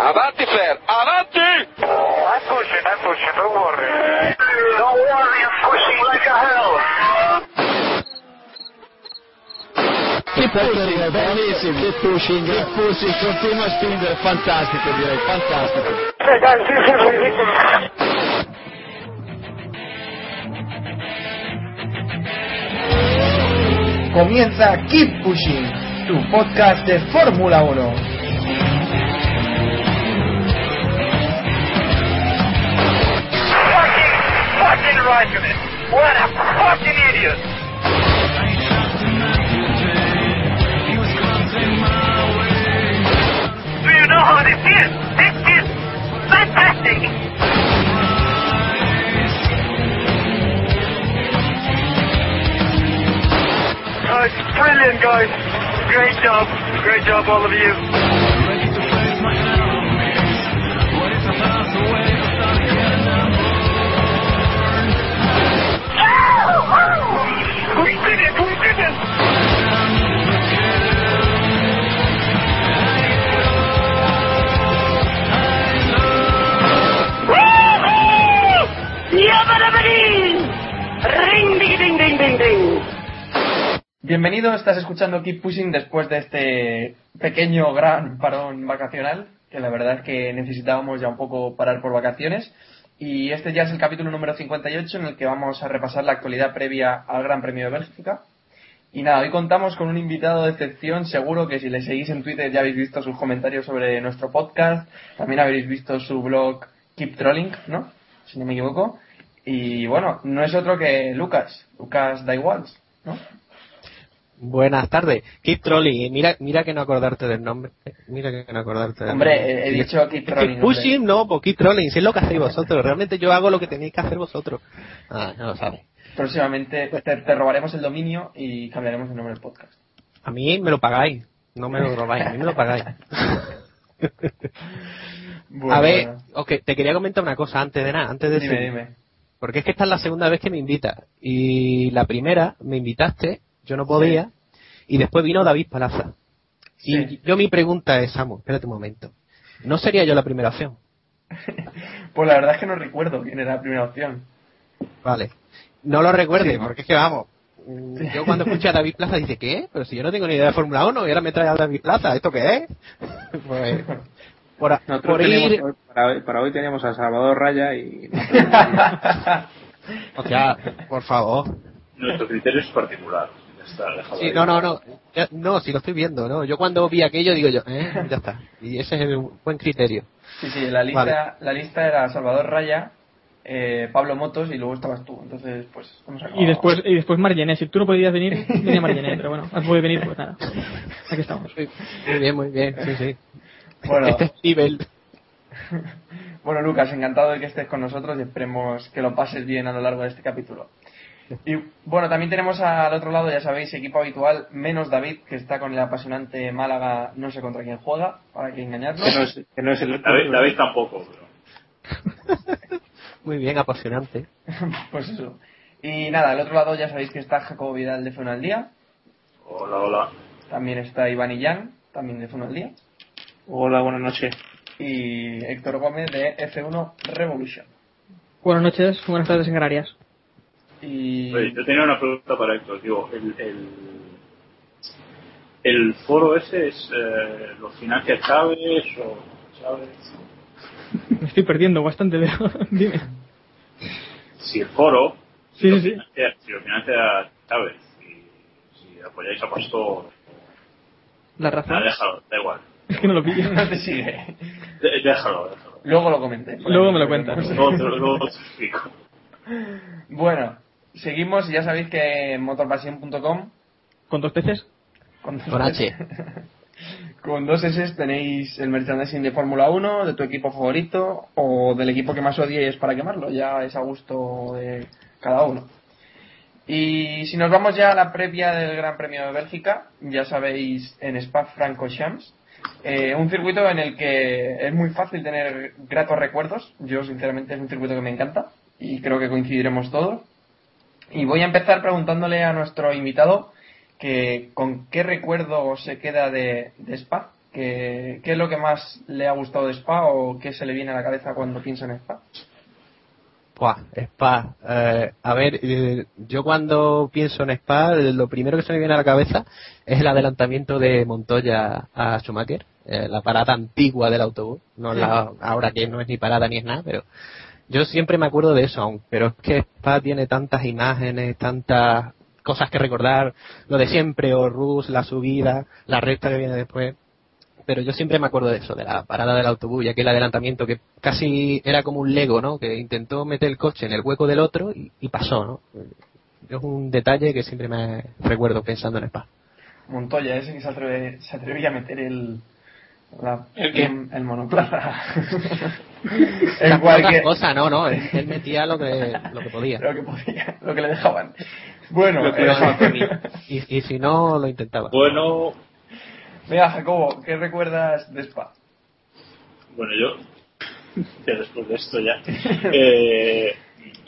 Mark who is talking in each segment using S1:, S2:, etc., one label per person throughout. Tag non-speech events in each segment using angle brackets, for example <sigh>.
S1: Avanti, Fer, avanti!
S2: I'm pushing, I'm pushing, don't worry. Don't worry, I'm pushing like a hell.
S3: Keep pushing, bellissimo, keep pushing, keep pushing, continua a spingere, fantastico direi, fantastico.
S4: Comienza Keep Pushing, tu podcast de Fórmula 1.
S2: Raikkonen. What a fucking idiot. Do you know how this is? This is fantastic. Guys, brilliant guys. Great job. Great job all of you.
S4: Bienvenido, estás escuchando Keep Pushing después de este pequeño gran parón vacacional, que la verdad es que necesitábamos ya un poco parar por vacaciones. Y este ya es el capítulo número 58 en el que vamos a repasar la actualidad previa al Gran Premio de Bélgica. Y nada, hoy contamos con un invitado de excepción. Seguro que si le seguís en Twitter ya habéis visto sus comentarios sobre nuestro podcast. También habéis visto su blog Keep Trolling, ¿no? Si no me equivoco. Y bueno, no es otro que Lucas. Lucas da igual, ¿no?
S5: Buenas tardes. Keep Trolling. Y Mira, mira que no acordarte del nombre. Mira que no acordarte del
S4: Hombre,
S5: nombre.
S4: he, dicho
S5: que
S4: Trolling.
S5: pushing no, pues Keep Trolling. Si es lo que hacéis vosotros. Realmente yo hago lo que tenéis que hacer vosotros. Ah, no lo sabes.
S4: Próximamente te, te robaremos el dominio y cambiaremos el nombre del podcast.
S5: A mí me lo pagáis. No me lo robáis. A mí me lo pagáis.
S4: Bueno, <laughs>
S5: a ver,
S4: bueno.
S5: ok, te quería comentar una cosa antes de nada. Antes de
S4: dime, dime.
S5: Porque es que esta es la segunda vez que me invitas. Y la primera me invitaste, yo no podía, y después vino David Palaza.
S4: Sí.
S5: Y yo mi pregunta es, Samu, espérate un momento. ¿No sería yo la primera opción? <laughs>
S4: Pues la verdad es que no recuerdo quién era la primera opción.
S5: Vale. No lo recuerde,
S4: Sí.
S5: porque es que vamos. mm, Yo cuando escuché a David Plaza dice, ¿qué? Pero si yo no tengo ni idea de Fórmula 1 y ahora me trae a David Plaza, ¿esto qué es? <laughs> Pues, por, a- por
S6: tenemos
S5: ir...
S6: hoy- para, hoy, para hoy teníamos a Salvador Raya y <laughs>
S5: O sea, por favor.
S7: Nuestro criterio es particular. Está,
S5: Sí,
S7: ahí.
S5: no, no, no. Ya- No, si lo estoy viendo, ¿no? Yo cuando vi aquello digo yo, ¿eh? Ya está. Y ese es el buen criterio.
S4: Sí, sí, la lista,
S5: Vale.
S4: la lista era Salvador Raya, eh, Pablo Motos y luego estabas tú. Entonces, pues hemos acabado.
S8: Y después, y después Margené. Si tú no podías venir, venía Margené. Pero bueno, has podido venir, pues nada. Aquí estamos.
S5: Muy bien, muy bien, sí, sí.
S4: Bueno,
S5: Este es nivel.
S4: bueno, Lucas, encantado de que estés con nosotros y esperemos que lo pases bien a lo largo de este capítulo. Y bueno, también tenemos al otro lado, ya sabéis, equipo habitual, menos David, que está con el apasionante Málaga, no sé contra quién juega, para que engañarnos.
S6: que no es, que no es el
S7: David, David tampoco, pero. <laughs>
S5: Muy bien, apasionante. <laughs>
S4: pues eso. Y nada, al otro lado ya sabéis que está Jacobo Vidal de F1 al Día,
S7: Hola, hola.
S4: también está Iván Illán, también de F1 al Día,
S6: Hola, buenas noches.
S4: y Héctor Gómez de F1 Revolution.
S8: Buenas noches, buenas tardes en Canarias.
S4: Y
S7: Oye, yo tenía una pregunta para Héctor. Digo, el, el, el foro ese es. Eh, ¿Lo financia Chávez o Chávez?
S8: Me estoy perdiendo bastante, pero <laughs> dime.
S7: Si el foro.
S8: Sí,
S7: lo
S8: sí, sí.
S7: financia- Si lo financia Chávez y si apoyáis a Pastor.
S8: La razón
S7: Nada, déjalo, da igual.
S8: es que no lo pillo.
S4: no te sigue.
S7: De- déjalo, déjalo.
S4: Luego lo comenté.
S8: Luego me lo cuentas.
S7: Luego te, luego te explico.
S4: Bueno, seguimos y ya sabéis que en motorpasión.com
S8: ¿Con dos peces?
S4: con,
S5: Con H. <laughs>
S4: Con dos S tenéis el merchandising de Fórmula 1, de tu equipo favorito o del equipo que más odies para quemarlo. Ya es a gusto de cada uno. Y si nos vamos ya a la previa del Gran Premio de Bélgica, ya sabéis, en Spa-Francorchamps, eh, un circuito en el que es muy fácil tener gratos recuerdos. Yo, sinceramente, es un circuito que me encanta y creo que coincidiremos todos. Y voy a empezar preguntándole a nuestro invitado que con qué recuerdo se queda de, de Spa, que, qué es lo que más le ha gustado de Spa o qué se le viene a la cabeza cuando piensa en Spa.
S5: Buah, Spa. Eh, a ver, eh, yo cuando pienso en Spa, lo primero que se me viene a la cabeza es el adelantamiento de Montoya a Schumacher, eh, la parada antigua del autobús, no la, ahora que no es ni parada ni es nada, pero yo siempre me acuerdo de eso aún, pero es que Spa tiene tantas imágenes, tantas cosas que recordar, lo de siempre, o Rus, la subida, la recta que viene después. Pero yo siempre me acuerdo de eso, de la parada del autobús y aquel adelantamiento que casi era como un Lego, ¿no? Que intentó meter el coche en el hueco del otro y, y pasó, ¿no? Es un detalle que siempre me recuerdo pensando en Spa.
S4: Montoya, ese que se, atreve, se atrevía a meter el, la,
S6: ¿El qué?
S4: el, el monoplaza. <laughs> Que-
S5: cosas, no, no, él, metía lo que, lo que podía.
S4: lo que podía, lo que le dejaban. Bueno,
S6: Lo que
S4: eh. <laughs>
S5: Y, y si no, lo intentaba.
S9: Bueno,
S4: Venga, Jacobo, ¿qué recuerdas de Spa?
S9: bueno, yo, que después de esto ya, <laughs> eh,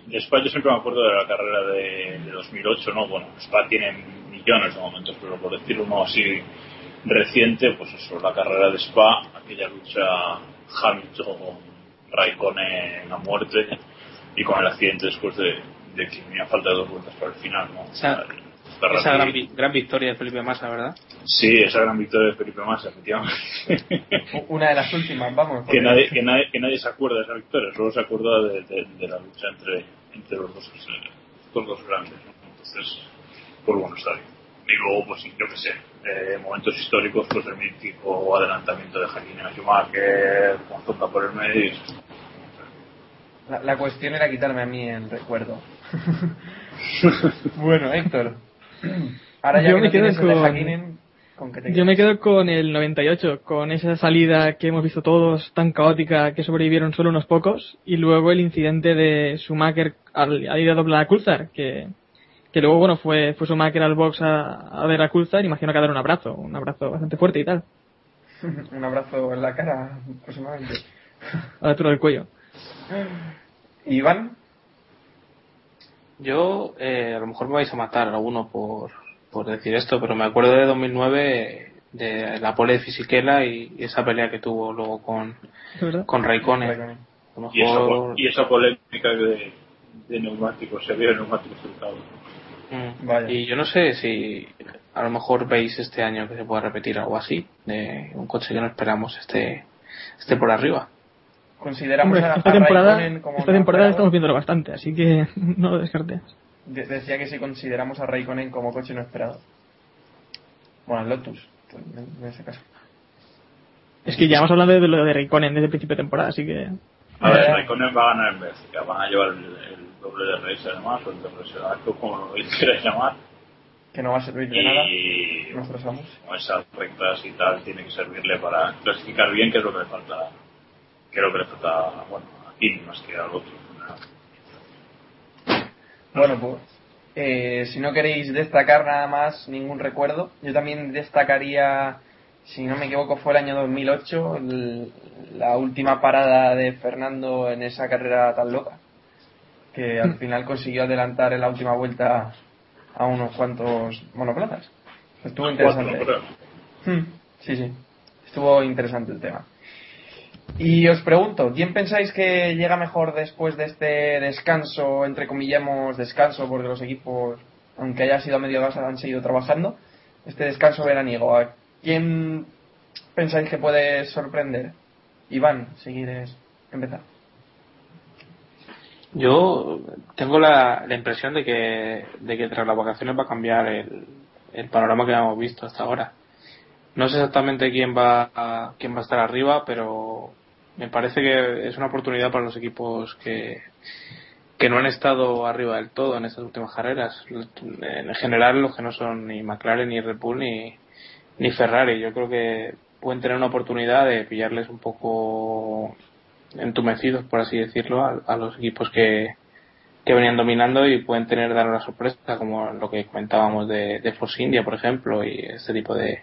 S9: de Spa yo siempre me acuerdo de la carrera de, de 2008, ¿no? Bueno, Spa tiene millones de momentos, pero por decir uno así reciente, pues eso, la carrera de Spa, aquella lucha Hamilton-Raikkonen a muerte y con el accidente después de, de que tenía falta de dos vueltas para el final, ¿no?
S6: Esa-
S9: Ferrari-
S6: Esa gran, vi- gran victoria de Felipe Massa, ¿verdad?
S9: Sí, esa gran victoria de Felipe Massa, efectivamente. <laughs>
S4: Una de las últimas, vamos.
S9: que, nadie, que, nadie, que nadie se acuerda de esa victoria, solo se acuerda de, de- de la lucha entre, entre los, dos, eh, los dos grandes. ¿no? Entonces, pues bueno, está bien. Y luego, pues sí, yo qué sé, eh, momentos históricos, pues el mítico adelantamiento de Hakkinen a Schumacher, con Zonda por el medio.
S4: La, la cuestión era quitarme a mí el recuerdo. <laughs> bueno, Héctor. Ahora ya
S8: Yo
S4: que
S8: me
S4: no
S8: quedo
S4: tienes el de
S8: con-
S4: Hakkinen, ¿con te
S8: Yo me quedo con el 98, con esa salida que hemos visto todos tan caótica que sobrevivieron solo unos pocos, y luego el incidente de Schumacher al, al ir a doblar a Coulthard, que, que luego, bueno, fue, fue Schumacher al box a, a ver a Coulthard, imagino que a dar un abrazo, un abrazo bastante fuerte y tal, <laughs>
S4: Un abrazo en la cara, aproximadamente.
S8: a la altura del cuello. <laughs>
S4: Iván,
S6: Yo, eh, a lo mejor me vais a matar alguno por, por decir esto, pero me acuerdo de 2009 de la pole de Fisichella y, y esa pelea que tuvo luego con, con Raikkonen.
S4: Raikkonen.
S6: A lo
S9: Y esa, y polémica de, de neumáticos, se vio de neumáticos trucados.
S6: Mm.
S4: Vaya.
S6: Y yo no sé si a lo mejor veis este año que se pueda repetir algo así, de un coche que no esperamos esté, esté por arriba.
S4: consideramos
S8: Hombre,
S4: a,
S8: esta
S4: a
S8: temporada,
S4: como
S8: esta temporada estamos viéndolo bastante, así que <laughs> no lo descartes.
S4: De- decía que si consideramos a Raikkonen como coche no esperado. Bueno, Lotus, pues, en, en ese caso.
S8: Es que ya vamos hablando de lo de Raikkonen desde el principio de temporada, así que...
S9: A ver. Raikkonen va a ganar en Bélgica, van a llevar el, el doble de race además, o el doble de acto, como lo quieras <laughs> llamar.
S4: Que no va a servir de nada.
S9: Y
S4: Nuestros amos.
S9: con esas rectas y tal, tiene que servirle para clasificar bien, que es lo que le falta, que es lo que le falta, bueno, aquí más que al otro.
S4: Bueno, pues eh, si no queréis destacar nada más, ningún recuerdo, yo también destacaría, si no me equivoco, fue el año 2008, el- la última parada de Fernando en esa carrera tan loca, que al final consiguió adelantar en la última vuelta a unos cuantos monoplazas. Estuvo interesante.
S9: Cuatro.
S4: Hmm, Sí, sí. Estuvo interesante el tema. Y os pregunto, ¿quién pensáis que llega mejor después de este descanso, entre comillamos descanso, porque los equipos, aunque haya sido a medio gas, han seguido trabajando? Este descanso veraniego, ¿a quién pensáis que puede sorprender? Iván, si quieres empezar.
S6: Yo tengo la, la impresión de que, de que tras las vacaciones va a cambiar el, panorama que hemos visto hasta ahora. No sé exactamente quién va a, quién va a estar arriba, pero me parece que es una oportunidad para los equipos que, que no han estado arriba del todo en estas últimas carreras. En general, los que no son ni McLaren, ni Red Bull, ni, ni Ferrari. Yo creo que pueden tener una oportunidad de pillarles un poco entumecidos, por así decirlo, a, a los equipos que, que venían dominando y pueden tener dar una sorpresa, como lo que comentábamos de, de Force India, por ejemplo, y este tipo de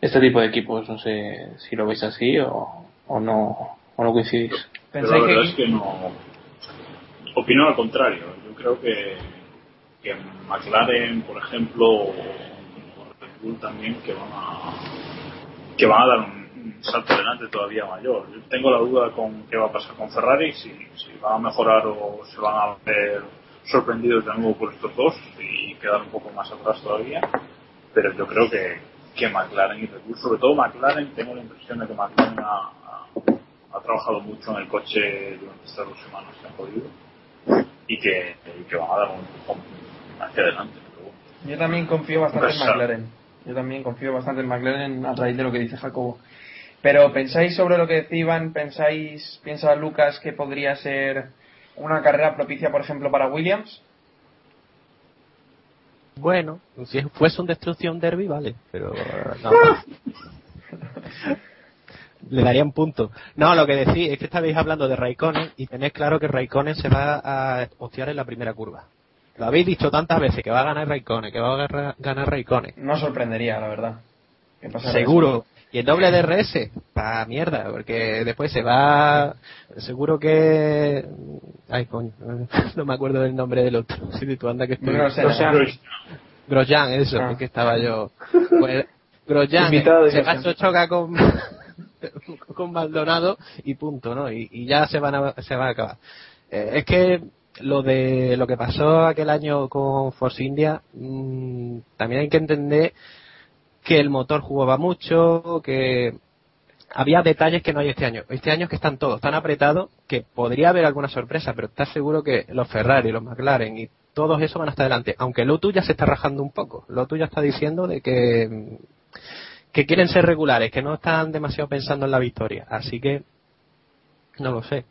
S6: este tipo de equipos. No sé si lo veis así o, o no o no coincidís.
S7: Pero la verdad es que no. Opino al contrario. Yo creo que, que McLaren, por ejemplo, también, que van a, que van a dar un, un salto adelante todavía mayor. Yo tengo la duda con qué va a pasar con Ferrari, si, si van a mejorar o se van a ver sorprendidos de nuevo por estos dos y quedar un poco más atrás todavía. Pero yo creo que, que McLaren y Red Bull, sobre todo McLaren, tengo la impresión de que McLaren ha, ha, ha trabajado mucho en el coche durante estas dos semanas que han podido y que, y que van a dar un empujón hacia adelante.
S4: Yo también confío bastante en. McLaren. Yo también confío bastante en McLaren a raíz de lo que dice Jacobo. Pero pensáis sobre lo que decía Iván, pensáis, piensa Lucas que podría ser una carrera propicia, por ejemplo, para Williams.
S5: Bueno, si fuese un destrucción derby, vale, pero no. Le daría un punto. No, lo que decís es que estabais hablando de Raikkonen y tenéis claro que Raikkonen se va a hostiar en la primera curva. Lo habéis dicho tantas veces que va a ganar Raikkonen, que va a ganar, Raikkonen.
S4: No sorprendería, la verdad.
S5: Seguro. Y el doble DRS, pa mierda, porque después se va, seguro que, ay coño, <laughs> no me acuerdo del nombre del otro, si tú anda que estoy,
S4: Grosjean.
S5: Eso,
S4: Ah.
S5: es que estaba yo, <laughs> pues, Grosjean se va
S8: Grosjean.
S5: a chocar con, <laughs> con Maldonado y punto, ¿no? Y, y ya se van a, se va a acabar. Eh, es que lo de lo que pasó aquel año con Force India, mm, también hay que entender que el motor jugaba mucho, que había detalles que no hay este año. Este año es que están todos tan apretados que podría haber alguna sorpresa, pero estás seguro que los Ferrari, los McLaren y todos esos van hasta adelante. Aunque Lotus ya se está rajando un poco. Lotus ya está diciendo de que, que quieren ser regulares, que no están demasiado pensando en la victoria. Así que no lo sé.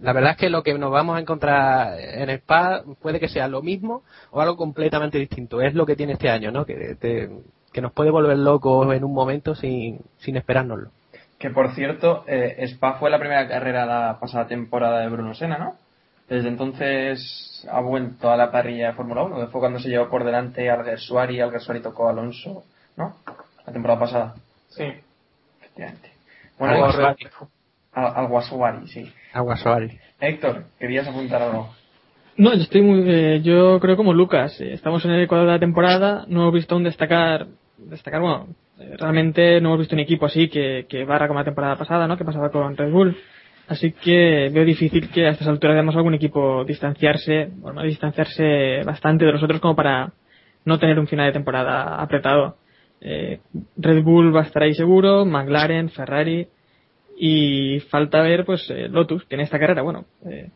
S5: La verdad es que lo que nos vamos a encontrar en Spa puede que sea lo mismo o algo completamente distinto. Es lo que tiene este año, ¿no? Que, te- que nos puede volver locos en un momento sin, sin esperárnoslo.
S4: Que por cierto, eh, Spa fue la primera carrera la pasada temporada de Bruno Senna, ¿no? Desde entonces ha vuelto a la parrilla de Fórmula 1, que fue cuando se llevó por delante al Gersuari y al Gersuari tocó a Alonso, ¿no? La temporada pasada,
S8: Sí.
S4: efectivamente. Bueno, al,
S5: Suari.
S4: al, al Guasuari, sí.
S5: Aguasuari.
S4: Héctor, querías apuntar algo.
S8: No, yo estoy muy, eh, yo creo como Lucas, eh, estamos en el ecuador de la temporada, no hemos visto un destacar, destacar, bueno, eh, realmente no hemos visto un equipo así que, que barra como la temporada pasada, ¿no? Que pasaba con Red Bull. Así que veo difícil que a estas alturas veamos algún equipo distanciarse, bueno, distanciarse bastante de los otros como para no tener un final de temporada apretado. Eh, Red Bull va a estar ahí seguro, McLaren, Ferrari y falta ver pues eh, Lotus, que en esta carrera, bueno, eh,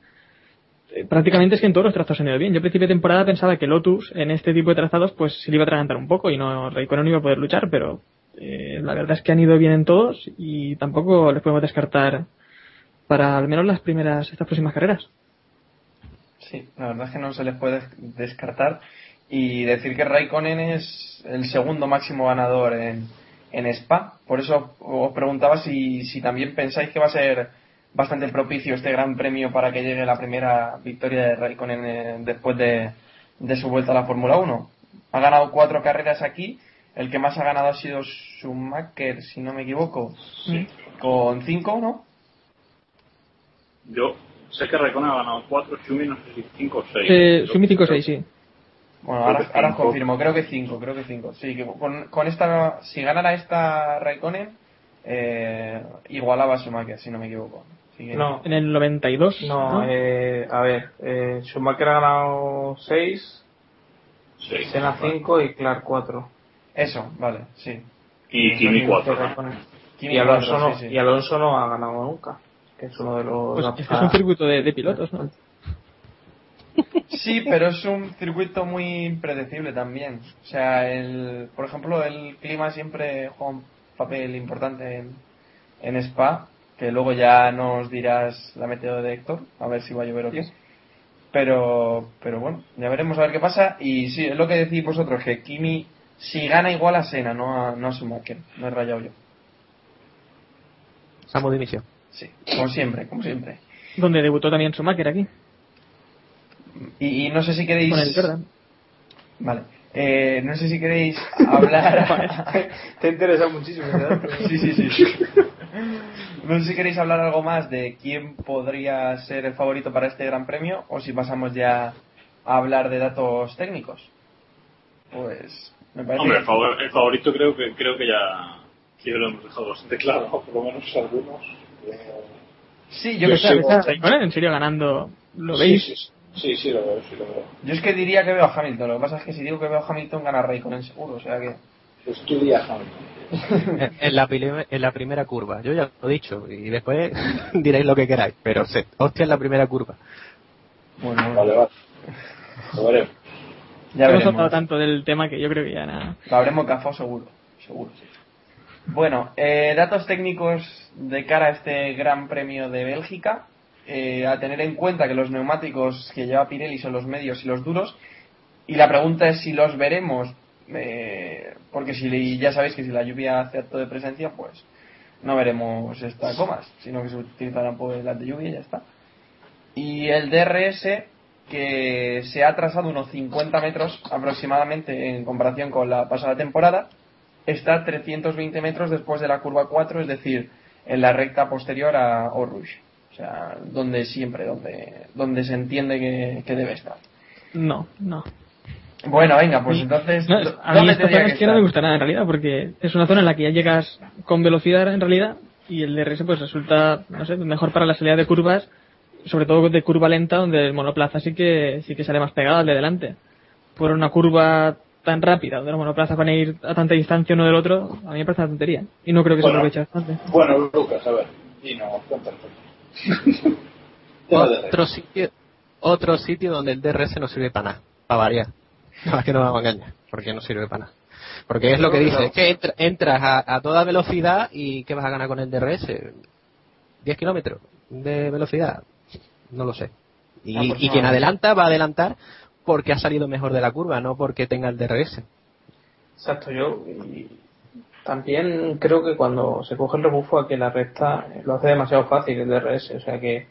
S8: eh, prácticamente es que en todos los trazos han ido bien. Yo a principio de temporada pensaba que Lotus en este tipo de trazados pues se le iba a atragantar un poco y no Raikkonen iba a poder luchar, pero eh, la verdad es que han ido bien en todos y tampoco les podemos descartar para al menos las primeras, estas próximas carreras.
S4: Sí, la verdad es que no se les puede descartar. Y decir que Raikkonen es el segundo máximo ganador en, en Spa. Por eso os preguntaba si, si también pensáis que va a ser bastante propicio este gran premio para que llegue la primera victoria de Raikkonen eh, después de, de su vuelta a la Fórmula 1. Ha ganado cuatro carreras aquí. El que más ha ganado ha sido Schumacher, si no me equivoco.
S7: Sí.
S4: Con cinco, ¿no?
S7: Yo sé que Raikkonen ha ganado 4, Schumi no sé si 5 o 6.
S8: Eh, Sumi 5-6, sí.
S4: Bueno,
S7: Creo
S4: ahora, ahora
S7: cinco.
S4: confirmo, creo que 5, creo que 5. Sí, que con, con esta, si ganara esta Raikkonen, eh, igualaba a Schumacher, si no me equivoco. Así que-
S6: No,
S8: En el 92.
S6: no, eh, a ver, eh, Schumacher ha ganado 6,
S7: Sí,
S6: Senna
S7: vale.
S6: 5 y Clark 4.
S4: Eso, vale, sí.
S7: Y Kimi 4.
S4: Kimi
S6: Y Alonso,
S4: cuatro,
S6: no,
S4: sí, sí.
S6: y Alonso no ha ganado nunca, que es uno de los...
S8: Pues es que es un circuito de, de pilotos, ¿no?
S4: Sí, pero es un circuito muy impredecible también. O sea, el, por ejemplo, el clima siempre juega un papel importante en, en Spa, que luego ya nos dirás la meteo de Héctor, a ver si va a llover o qué. Pero, pero bueno, ya veremos a ver qué pasa. Y sí, es lo que decís vosotros, que Kimi, si gana igual a Sena, no a, no a Schumacher, no he rayado yo.
S5: Samo de inicio.
S4: Sí, como siempre, como siempre.
S8: Donde debutó también Schumacher aquí,
S4: Y, y no sé si queréis...
S8: con el Jordan.
S4: Vale. Eh, no sé si queréis hablar... <laughs>
S6: Te interesa muchísimo, ¿verdad? <laughs>
S4: sí, sí, sí. No sé si queréis hablar algo más de quién podría ser el favorito para este gran premio o si pasamos ya a hablar de datos técnicos. Pues me parece
S9: Hombre, el,
S4: que-
S9: favor- el favorito creo que creo que ya, que ya lo hemos dejado bastante claro, por lo menos algunos. Eh,
S4: Sí, yo
S9: Yo
S4: que.
S8: ¿Está Raikkonen en serio ganando? ¿Lo
S9: sí,
S8: veis?
S9: Sí, sí, sí, sí, lo veo, sí lo veo.
S4: Yo es que diría que veo a Hamilton. Lo que pasa es que si digo que veo a Hamilton gana Raikkonen seguro. O sea que...
S9: Pues tú dirías Hamilton.
S5: En, la, pili- en la primera curva. Yo ya lo he dicho. Y después <laughs> diréis lo que queráis. Pero se, hostia en la primera curva.
S4: Bueno,
S9: Vale, vale. Lo veremos.
S4: ya
S8: Hemos hablado tanto del tema que yo creo que ya nada.
S4: Lo habremos cafado seguro, seguro, sí. Bueno, eh, datos técnicos de cara a este Gran Premio de Bélgica. Eh, a tener en cuenta que los neumáticos que lleva Pirelli son los medios y los duros. Y la pregunta es si los veremos, eh, porque si ya sabéis que si la lluvia hace acto de presencia, pues no veremos estas comas, sino que se utilizarán pues las de lluvia y ya está. Y el DRS, que se ha atrasado unos 50 metros aproximadamente en comparación con la pasada temporada, está a 320 metros después de la curva 4, es decir, en la recta posterior a Rouge. O sea, donde siempre, donde, donde se entiende que, que debe estar.
S8: No, no.
S4: Bueno, venga, pues entonces.
S8: No,
S4: ¿dó-
S8: a mí
S4: ¿dónde
S8: esta zona es que no me gusta nada en realidad, porque es una zona en la que ya llegas con velocidad en realidad y el DRS pues resulta, no sé, mejor para la salida de curvas, sobre todo de curva lenta donde el monoplaza sí que sí que sale más pegado al de delante. Por una curva tan rápida, donde los monoplazas van a ir a tanta distancia uno del otro, a mí me parece una tontería. Y no creo que
S9: Bueno.
S8: se aproveche bastante.
S9: Bueno, Lucas, a ver. Y no, cuéntanos.
S5: Otro sitio, otro sitio donde el DRS no sirve para nada. Para variar. <laughs> No, es que no vamos a engañar. Porque no sirve para nada. Porque es lo que dice, es que entra- entras a, a toda velocidad y ¿qué vas a ganar con el DRS? 10 kilómetros de velocidad. No lo sé. Y, y quien adelanta va a adelantar porque ha salido mejor de la curva, no porque tenga el DRS.
S6: Exacto, yo también creo que cuando se coge el rebufo a que la recta lo hace demasiado fácil el DRS, o sea que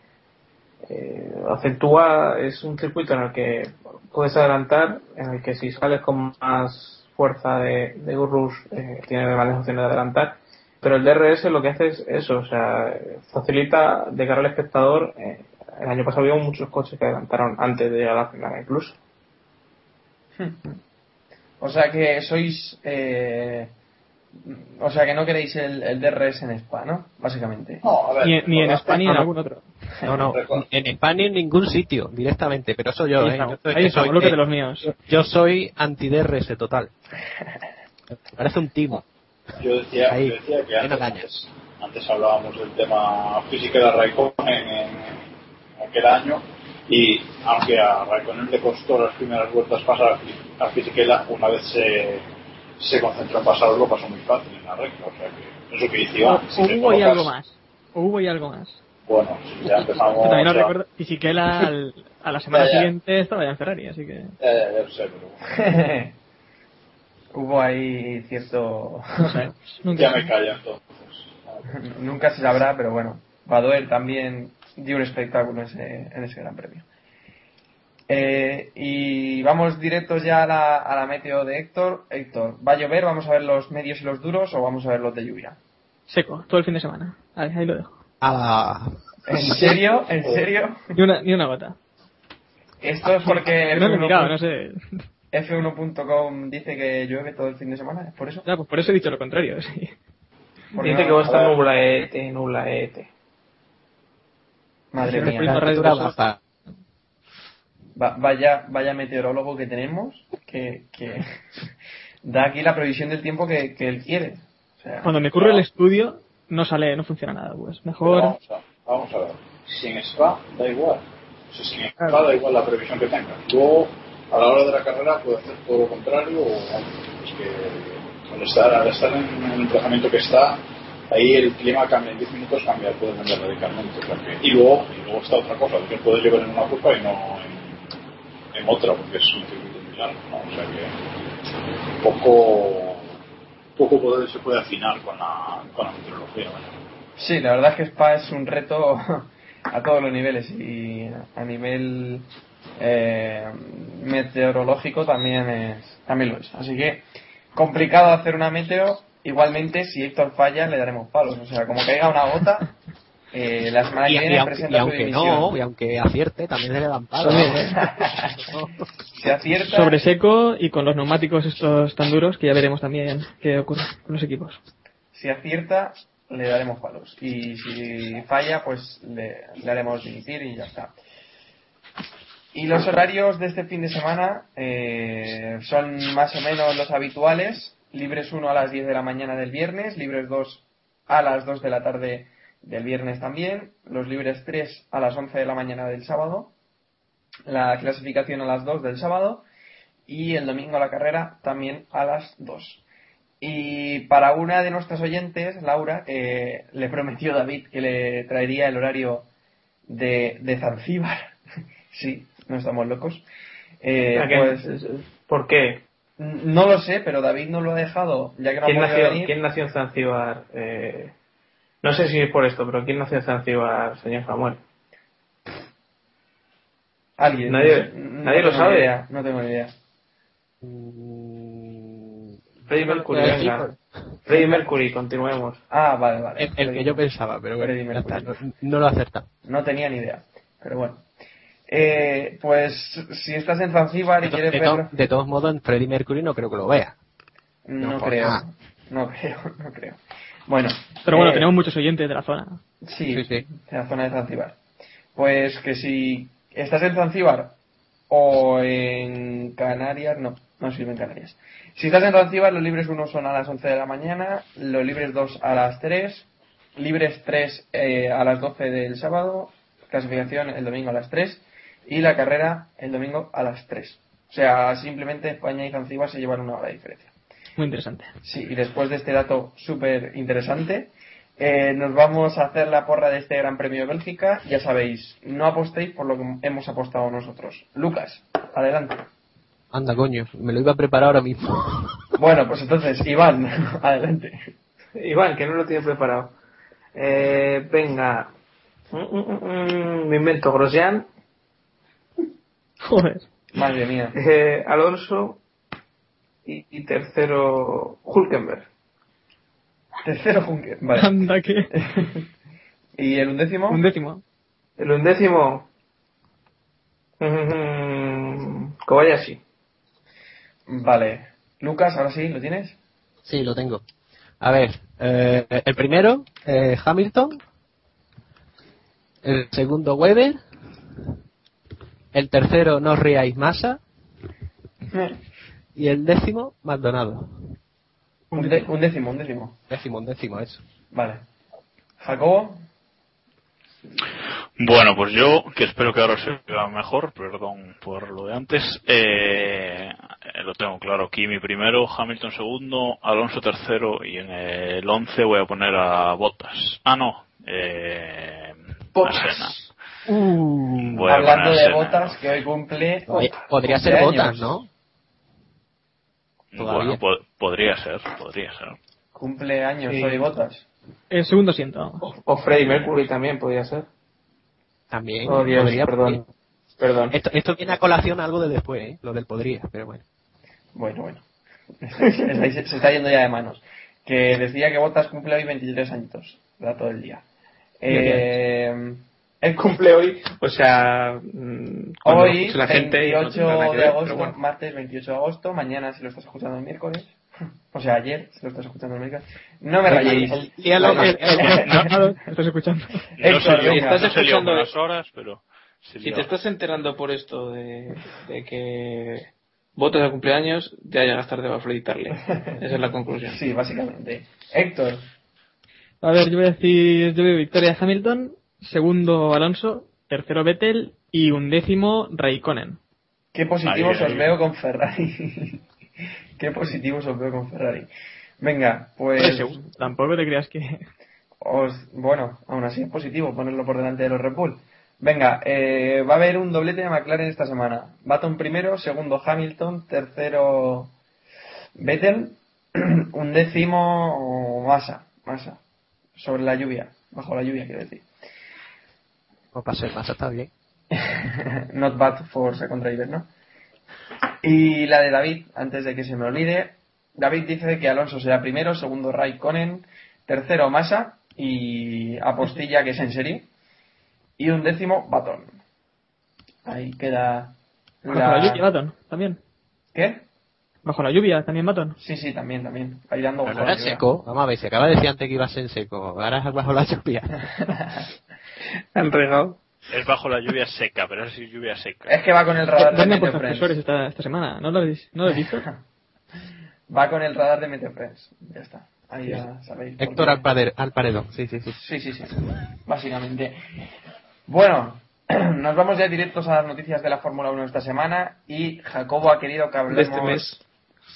S6: eh, acentúa, es un circuito en el que puedes adelantar, en el que si sales con más fuerza de, de eh, tienes grandes opciones de adelantar, pero el DRS lo que hace es eso, o sea, facilita de cara al espectador. eh, el año pasado había muchos coches que adelantaron antes de llegar a la final incluso.
S4: O sea que sois. eh, o sea que no queréis el, el DRS en Spa, ¿no? Básicamente.
S9: No, a ver.
S8: Ni, ni en España ni en algún otro.
S5: No, no, en España en ningún sitio, directamente. Pero eso yo,
S8: Ahí
S5: ¿eh?
S8: estamos,
S5: Yo soy-
S8: ahí
S5: que
S8: estamos,
S5: soy-
S8: bloque
S5: eh,
S8: de los míos.
S5: Yo soy anti-DRS total. Parece un timo.
S9: Yo decía,
S5: Ahí,
S9: yo decía que antes, antes hablábamos del tema física de Raikkonen en, en- en aquel año y aunque a Raikkonen le costó las primeras vueltas pasar a Fisichella, una vez se, se concentró en pasar lo pasó muy fácil en la recta. O sea que eso que dice Iván, si
S8: hubo y algo más. Hubo y algo más.
S9: Bueno, si ya empezamos.
S8: Yo también lo
S9: ya-
S8: recuerdo. Y Siquela <laughs> al- a la semana
S9: Ya, ya.
S8: siguiente estaba ya en Ferrari, así que.
S9: Ya, ya, ya lo sé, pero <laughs>
S4: Hubo ahí cierto. <laughs>
S8: No sé. Nunca
S9: ya me callo entonces.
S4: Nunca se sabrá, pero bueno. Badoer también dio un espectáculo en ese, en ese gran premio. Eh, y vamos directos ya a la, a la meteo de Héctor. Héctor, ¿va a llover? ¿Vamos a ver los medios y los duros o vamos a ver los de lluvia?
S8: Seco, todo el fin de semana. Ahí, ahí lo dejo.
S5: Ah,
S4: ¿En serio? ¿En serio?
S8: Ni una, ni una gota.
S4: Esto es porque <laughs>
S8: No lo he
S4: F1
S8: mirado, no sé.
S4: F1.com dice que llueve todo el fin de semana, ¿es por eso?
S8: Ya, pues por eso he dicho lo contrario. Sí.
S4: Porque
S6: Dice
S4: no-
S6: que va a estar nublaete, nublaete.
S4: Madre mía.
S8: Primo
S4: Va- vaya, vaya meteorólogo que tenemos que, que <laughs> da aquí la previsión del tiempo que, que él quiere. O sea,
S8: Cuando me ocurre el estudio, no sale, no funciona nada, pues. Mejor.
S9: Vamos a, vamos a ver. Sin Spa da igual. O sea, Spa da igual la previsión que tenga. Luego, a la hora de la carrera, puede hacer todo lo contrario. O, es que al estar, al estar en el emplazamiento que está, ahí el clima cambia. En 10 minutos cambia, puede cambiar radicalmente. y, luego, y luego está otra cosa, que puede llover en una curva y no en, otra, porque es un circuito muy largo. ¿no? O sea que poco, poco poder se puede afinar con la, con la meteorología.
S4: Sí, la verdad es que Spa es un reto <laughs> a todos los niveles y a nivel eh, meteorológico también es también lo es. Así que complicado hacer una meteo. Igualmente, si Héctor falla, le daremos palos. O sea, como caiga una gota, eh, la semana
S5: Y,
S4: que
S5: y
S4: viene
S5: aunque,
S4: presenta
S5: y aunque no, y aunque acierte, también se le dan palos. <laughs>
S4: Si acierta,
S8: Sobre seco y con los neumáticos estos tan duros que ya veremos también qué ocurre con los equipos.
S4: si acierta, le daremos palos. Y si falla, pues le, le haremos dimitir y ya está. Y los horarios de este fin de semana eh, son más o menos los habituales. Libres 1 a las 10 de la mañana del viernes, libres 2 a las 2 de la tarde del viernes también, los libres 3 a las 11 de la mañana del sábado, la clasificación a las 2 del sábado y el domingo la carrera también a las 2. Y para una de nuestras oyentes, Laura, eh, le prometió David que le traería el horario de, de Zanzíbar. <laughs> sí, no estamos locos. Eh, pues,
S6: ¿Por qué?
S4: no lo sé, pero David no lo ha dejado, ya que no
S6: ¿Quién nació,
S4: venir.
S6: ¿Quién nació en Zanzíbar? Eh, no sé si es por esto, pero ¿quién nació en Zanzíbar, señor Samuel?
S4: Alguien.
S6: Nadie-
S4: no
S6: nadie lo sabe.
S4: idea, no tengo ni idea.
S6: Freddie Mercury, venga. Freddie Mercury, continuemos.
S4: Ah, vale, vale.
S5: El, el que yo pensaba, pero bueno, está, no, no lo acerta.
S4: No tenía ni idea, pero bueno. Eh, pues si estás en Zanzíbar y
S5: De,
S4: quieres
S5: de to-
S4: verlo,
S5: de todos modos, en Freddie Mercury no creo que lo vea.
S4: no, creo, no creo, <laughs> no creo. Bueno,
S8: Pero bueno,
S4: eh,
S8: tenemos muchos oyentes de la zona.
S4: Sí,
S5: Sí, sí.
S4: en la zona de Zanzíbar. Pues que si estás en Zanzíbar o en Canarias, no, no sirve en Canarias. Si estás en Zanzíbar, los libres 1 son a las 11 de la mañana, los libres 2 a las 3, libres 3 eh, a las 12 del sábado, clasificación el domingo a las 3 y la carrera el domingo a las 3. O sea, simplemente España y Zanzíbar se llevan una hora de diferencia.
S8: Muy interesante.
S4: Sí, y después de este dato súper interesante, eh, nos vamos a hacer la porra de este Gran Premio de Bélgica. Ya sabéis, no apostéis por lo que hemos apostado nosotros. Lucas, adelante.
S5: Anda, coño, me lo iba a preparar ahora mismo. <laughs>
S4: Bueno, pues entonces, Iván, <laughs> adelante.
S6: Iván, que no lo tiene preparado. Eh, venga. Mm, mm, mm, Me invento Grosjean,
S8: Joder.
S4: Madre mía.
S6: eh, Alonso y, y tercero Hulkenberg.
S4: Tercero. Vale.
S8: Anda que. <laughs>
S4: ¿Y el undécimo?
S8: Un décimo.
S6: El undécimo. mm, Kobayashi.
S4: Vale. Lucas, ahora sí, ¿lo tienes?
S5: Sí, lo tengo. A ver, eh, el primero, eh, Hamilton. El segundo, Weber. El tercero, no os riáis, Massa. Y el décimo, Maldonado.
S4: Un, de- un décimo, un décimo.
S5: Décimo, un décimo, eso.
S4: Vale. Jacobo,
S7: Bueno, pues yo, que espero que ahora se vea mejor, perdón por lo de antes, eh, lo tengo claro. Kimi primero, Hamilton segundo, Alonso tercero y en el 11 voy a poner a Bottas. Ah, no, eh, Senna.
S8: Uh,
S4: hablando de botas, que hoy cumple.
S5: Oye, Podría ser. Botas, ¿no?
S7: Bueno, po- podría ser, podría ser.
S4: Cumple años
S6: Sí.
S4: hoy botas.
S8: el segundo asiento.
S6: O, o Freddie Mercury también podría ser.
S5: También.
S6: Oh, Dios,
S5: podría,
S6: perdón. Perdón.
S5: Esto, esto viene a colación algo de después, ¿eh? Lo del podría, pero bueno.
S4: Bueno, bueno. <laughs> se, está yendo ya de manos. Que decía que Botas cumple hoy 23 añitos. Da todo el día. Eh, <laughs>
S6: Él cumple hoy, o sea, mm,
S4: hoy,
S6: la gente y no
S4: 28
S6: tendrá nada que
S4: de
S6: ver,
S4: agosto,
S6: bueno.
S4: martes 28 de agosto, mañana si lo estás escuchando el miércoles, <laughs> o sea, ayer si lo estás escuchando el miércoles, no me rayéis.
S5: El- día lo- <laughs>
S8: ¿Estás escuchando?
S7: No
S6: estás
S7: no
S6: escuchando-
S7: las horas, pero...
S6: Si te estás enterando por esto de, de que votas de cumpleaños, ya llegas tarde para felicitarle. Esa es la conclusión.
S4: Sí, básicamente. Héctor,
S8: A ver, yo voy a decir, yo veo victoria de Hamilton, segundo Alonso, tercero Vettel y undécimo Raikkonen.
S4: qué positivos
S7: Ahí, ahí.
S4: os veo con Ferrari. <laughs> qué positivos os veo con Ferrari. Venga, pues...
S8: Tampoco te creas que... <laughs>
S4: Os, bueno, aún así es positivo ponerlo por delante de los Red Bull. Venga, eh, va a haber un doblete de McLaren esta semana. Baton primero, segundo Hamilton, tercero Vettel, <clears throat> un décimo Massa, Massa, sobre la lluvia. bajo la lluvia, quiero decir.
S5: O para ser más está bien. <laughs>
S4: Not bad for second driver, ¿no? Y la de David, antes de que se me olvide, David dice que Alonso será primero, segundo Raikkonen, tercero Massa y apostilla que es en serie y un décimo Baton. Ahí queda
S8: la también.
S4: ¿Qué?
S8: Bajo la lluvia, también Baton.
S4: Sí, sí, también, también. Ahí dando bajo
S5: no
S4: la
S5: era
S4: lluvia.
S5: seco. Vamos a ver, se acaba de decir antes que iba a ser en seco. Ahora es bajo la lluvia. <laughs>
S6: Han regado.
S9: Es bajo la lluvia seca, pero es lluvia seca.
S4: Es que va con el radar de
S8: ¿Dónde han
S4: Meteo
S8: esta, esta semana? ¿No lo habéis, no lo habéis visto? <laughs>
S4: Va con el radar de Meteo. Ya está. Ahí ya sabéis.
S5: Héctor
S4: qué.
S5: Alparedo, Alparedo. Sí, sí, sí.
S4: Sí, sí, sí. Básicamente. Bueno, <clears throat> nos vamos ya directos a las noticias de la Fórmula 1 esta semana y Jacobo ha querido que hablemos...
S6: De este mes.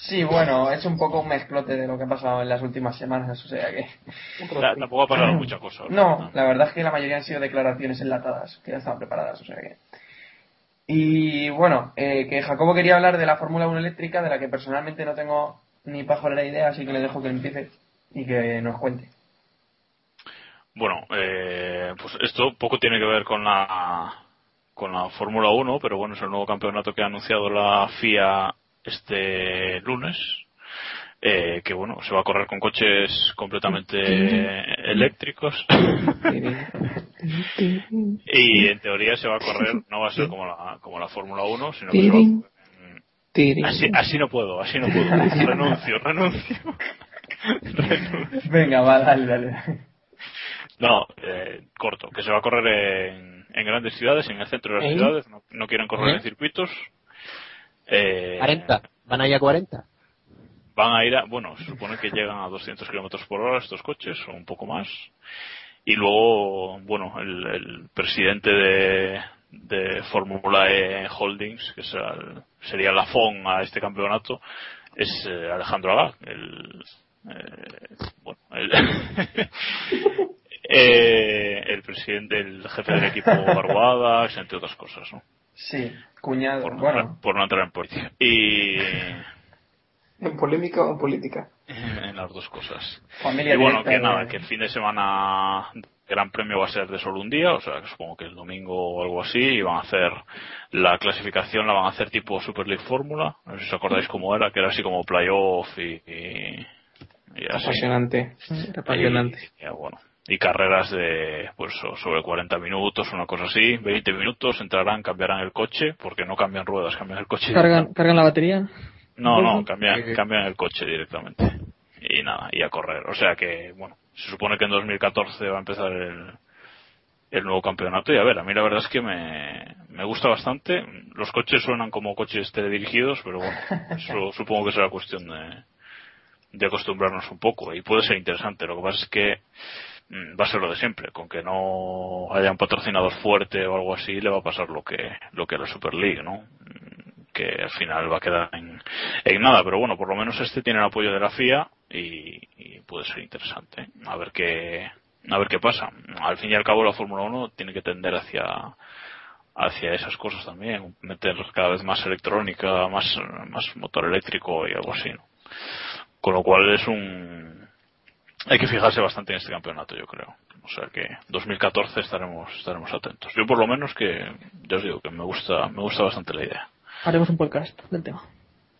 S4: Sí, bueno, es un poco un mezclote de lo que ha pasado en las últimas semanas, o sea que...
S9: Ta- Tampoco ha pasado mucha cosa.
S4: No, la verdad es que la mayoría han sido declaraciones enlatadas, que ya estaban preparadas, o sea que... Y bueno, eh, que Jacobo quería hablar de la Fórmula 1 eléctrica, de la que personalmente no tengo ni pajolera idea, así que le dejo que empiece y que nos cuente.
S9: Bueno, eh, pues esto poco tiene que ver con la con la Fórmula 1, pero bueno, es el nuevo campeonato que ha anunciado la FIA este lunes, eh, que bueno, se va a correr con coches completamente eléctricos y en teoría se va a correr, no va a ser como la, como la Fórmula 1, sino que se va a-. Así, así no puedo, así no puedo. renuncio, <laughs> renuncio. renuncio.
S4: Venga, va, dale, dale.
S9: No, eh, corto, que se va a correr en, en grandes ciudades, en el centro de las
S5: ¿Eh?
S9: ciudades, no, no quieren correr
S5: ¿Eh?
S9: en circuitos. Eh,
S5: 40. ¿Van a ir a 40?
S9: Van a ir a, bueno, se supone que llegan a 200 kilómetros por hora estos coches, o un poco más. Y luego, bueno, el, el presidente de, de Fórmula E Holdings, que el- sería la FON a este campeonato, es eh, Alejandro Agag, el, eh, bueno, el, <laughs> eh, el presidente, el jefe del equipo Barbadas, entre otras cosas, ¿no?
S4: Sí, cuñado,
S9: Por no,
S4: bueno,
S9: entrar, por no entrar en política. Y <laughs>
S6: ¿En polémica o en política? <laughs>
S9: en las dos cosas.
S4: familia
S9: Y bueno, que nada, que el fin de semana Gran Premio va a ser de solo un día, o sea, que supongo que el domingo o algo así, y van a hacer la clasificación, la van a hacer tipo Super League Fórmula, no sé si os acordáis cómo era, que era así como playoff y, y, y así.
S6: Apasionante. Apasionante.
S9: Y, y, bueno, y carreras de pues so- sobre 40 minutos, una cosa así, 20 minutos, entrarán, cambiarán el coche, porque no cambian ruedas, cambian el coche.
S8: ¿Cargan, ¿Cargan la batería?
S9: No, no, cambian, cambian el coche directamente. Y nada, y a correr. O sea que, bueno, se supone que en 2014 va a empezar el, el nuevo campeonato. Y a ver, a mí la verdad es que me, me gusta bastante. Los coches suenan como coches teledirigidos, pero bueno, <laughs> eso supongo que será cuestión de, de acostumbrarnos un poco. Y puede ser interesante. Lo que pasa es que va a ser lo de siempre. Con que no haya un patrocinador fuerte o algo así, le va a pasar lo que, lo que a la Super League, ¿no? que al final va a quedar en, en nada, pero bueno, por lo menos este tiene el apoyo de la FIA y, y puede ser interesante. A ver qué, a ver qué pasa. Al fin y al cabo la Fórmula 1 tiene que tender hacia hacia esas cosas también, meter cada vez más electrónica, más, más motor eléctrico y algo así, ¿no? Con lo cual es un hay que fijarse bastante en este campeonato, yo creo. O sea que 2014 estaremos estaremos atentos. Yo por lo menos que ya os digo que me gusta me gusta bastante la idea.
S8: Haremos un podcast del tema.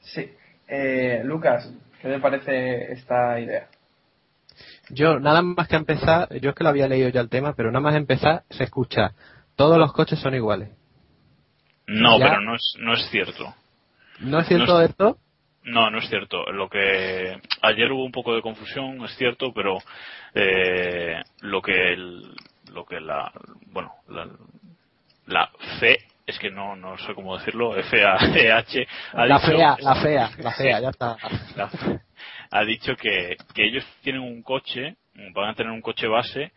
S4: Sí. Eh, Lucas, ¿qué te parece esta idea?
S5: Yo, nada más que empezar, yo es que lo había leído ya el tema, pero nada más empezar se escucha, todos los coches son iguales.
S9: No,
S5: Ya.
S9: pero no es, no es cierto.
S5: ¿No es cierto
S9: No es-
S5: esto?
S9: No, no es cierto. Lo que ayer hubo un poco de confusión, es cierto, pero eh, lo que el- lo que la bueno la, la fe es que no no sé cómo decirlo F A E H ha
S5: La
S9: dicho-
S5: fea, la fea, la fea, ya está.
S9: La ha dicho que, que ellos tienen un coche, van a tener un coche base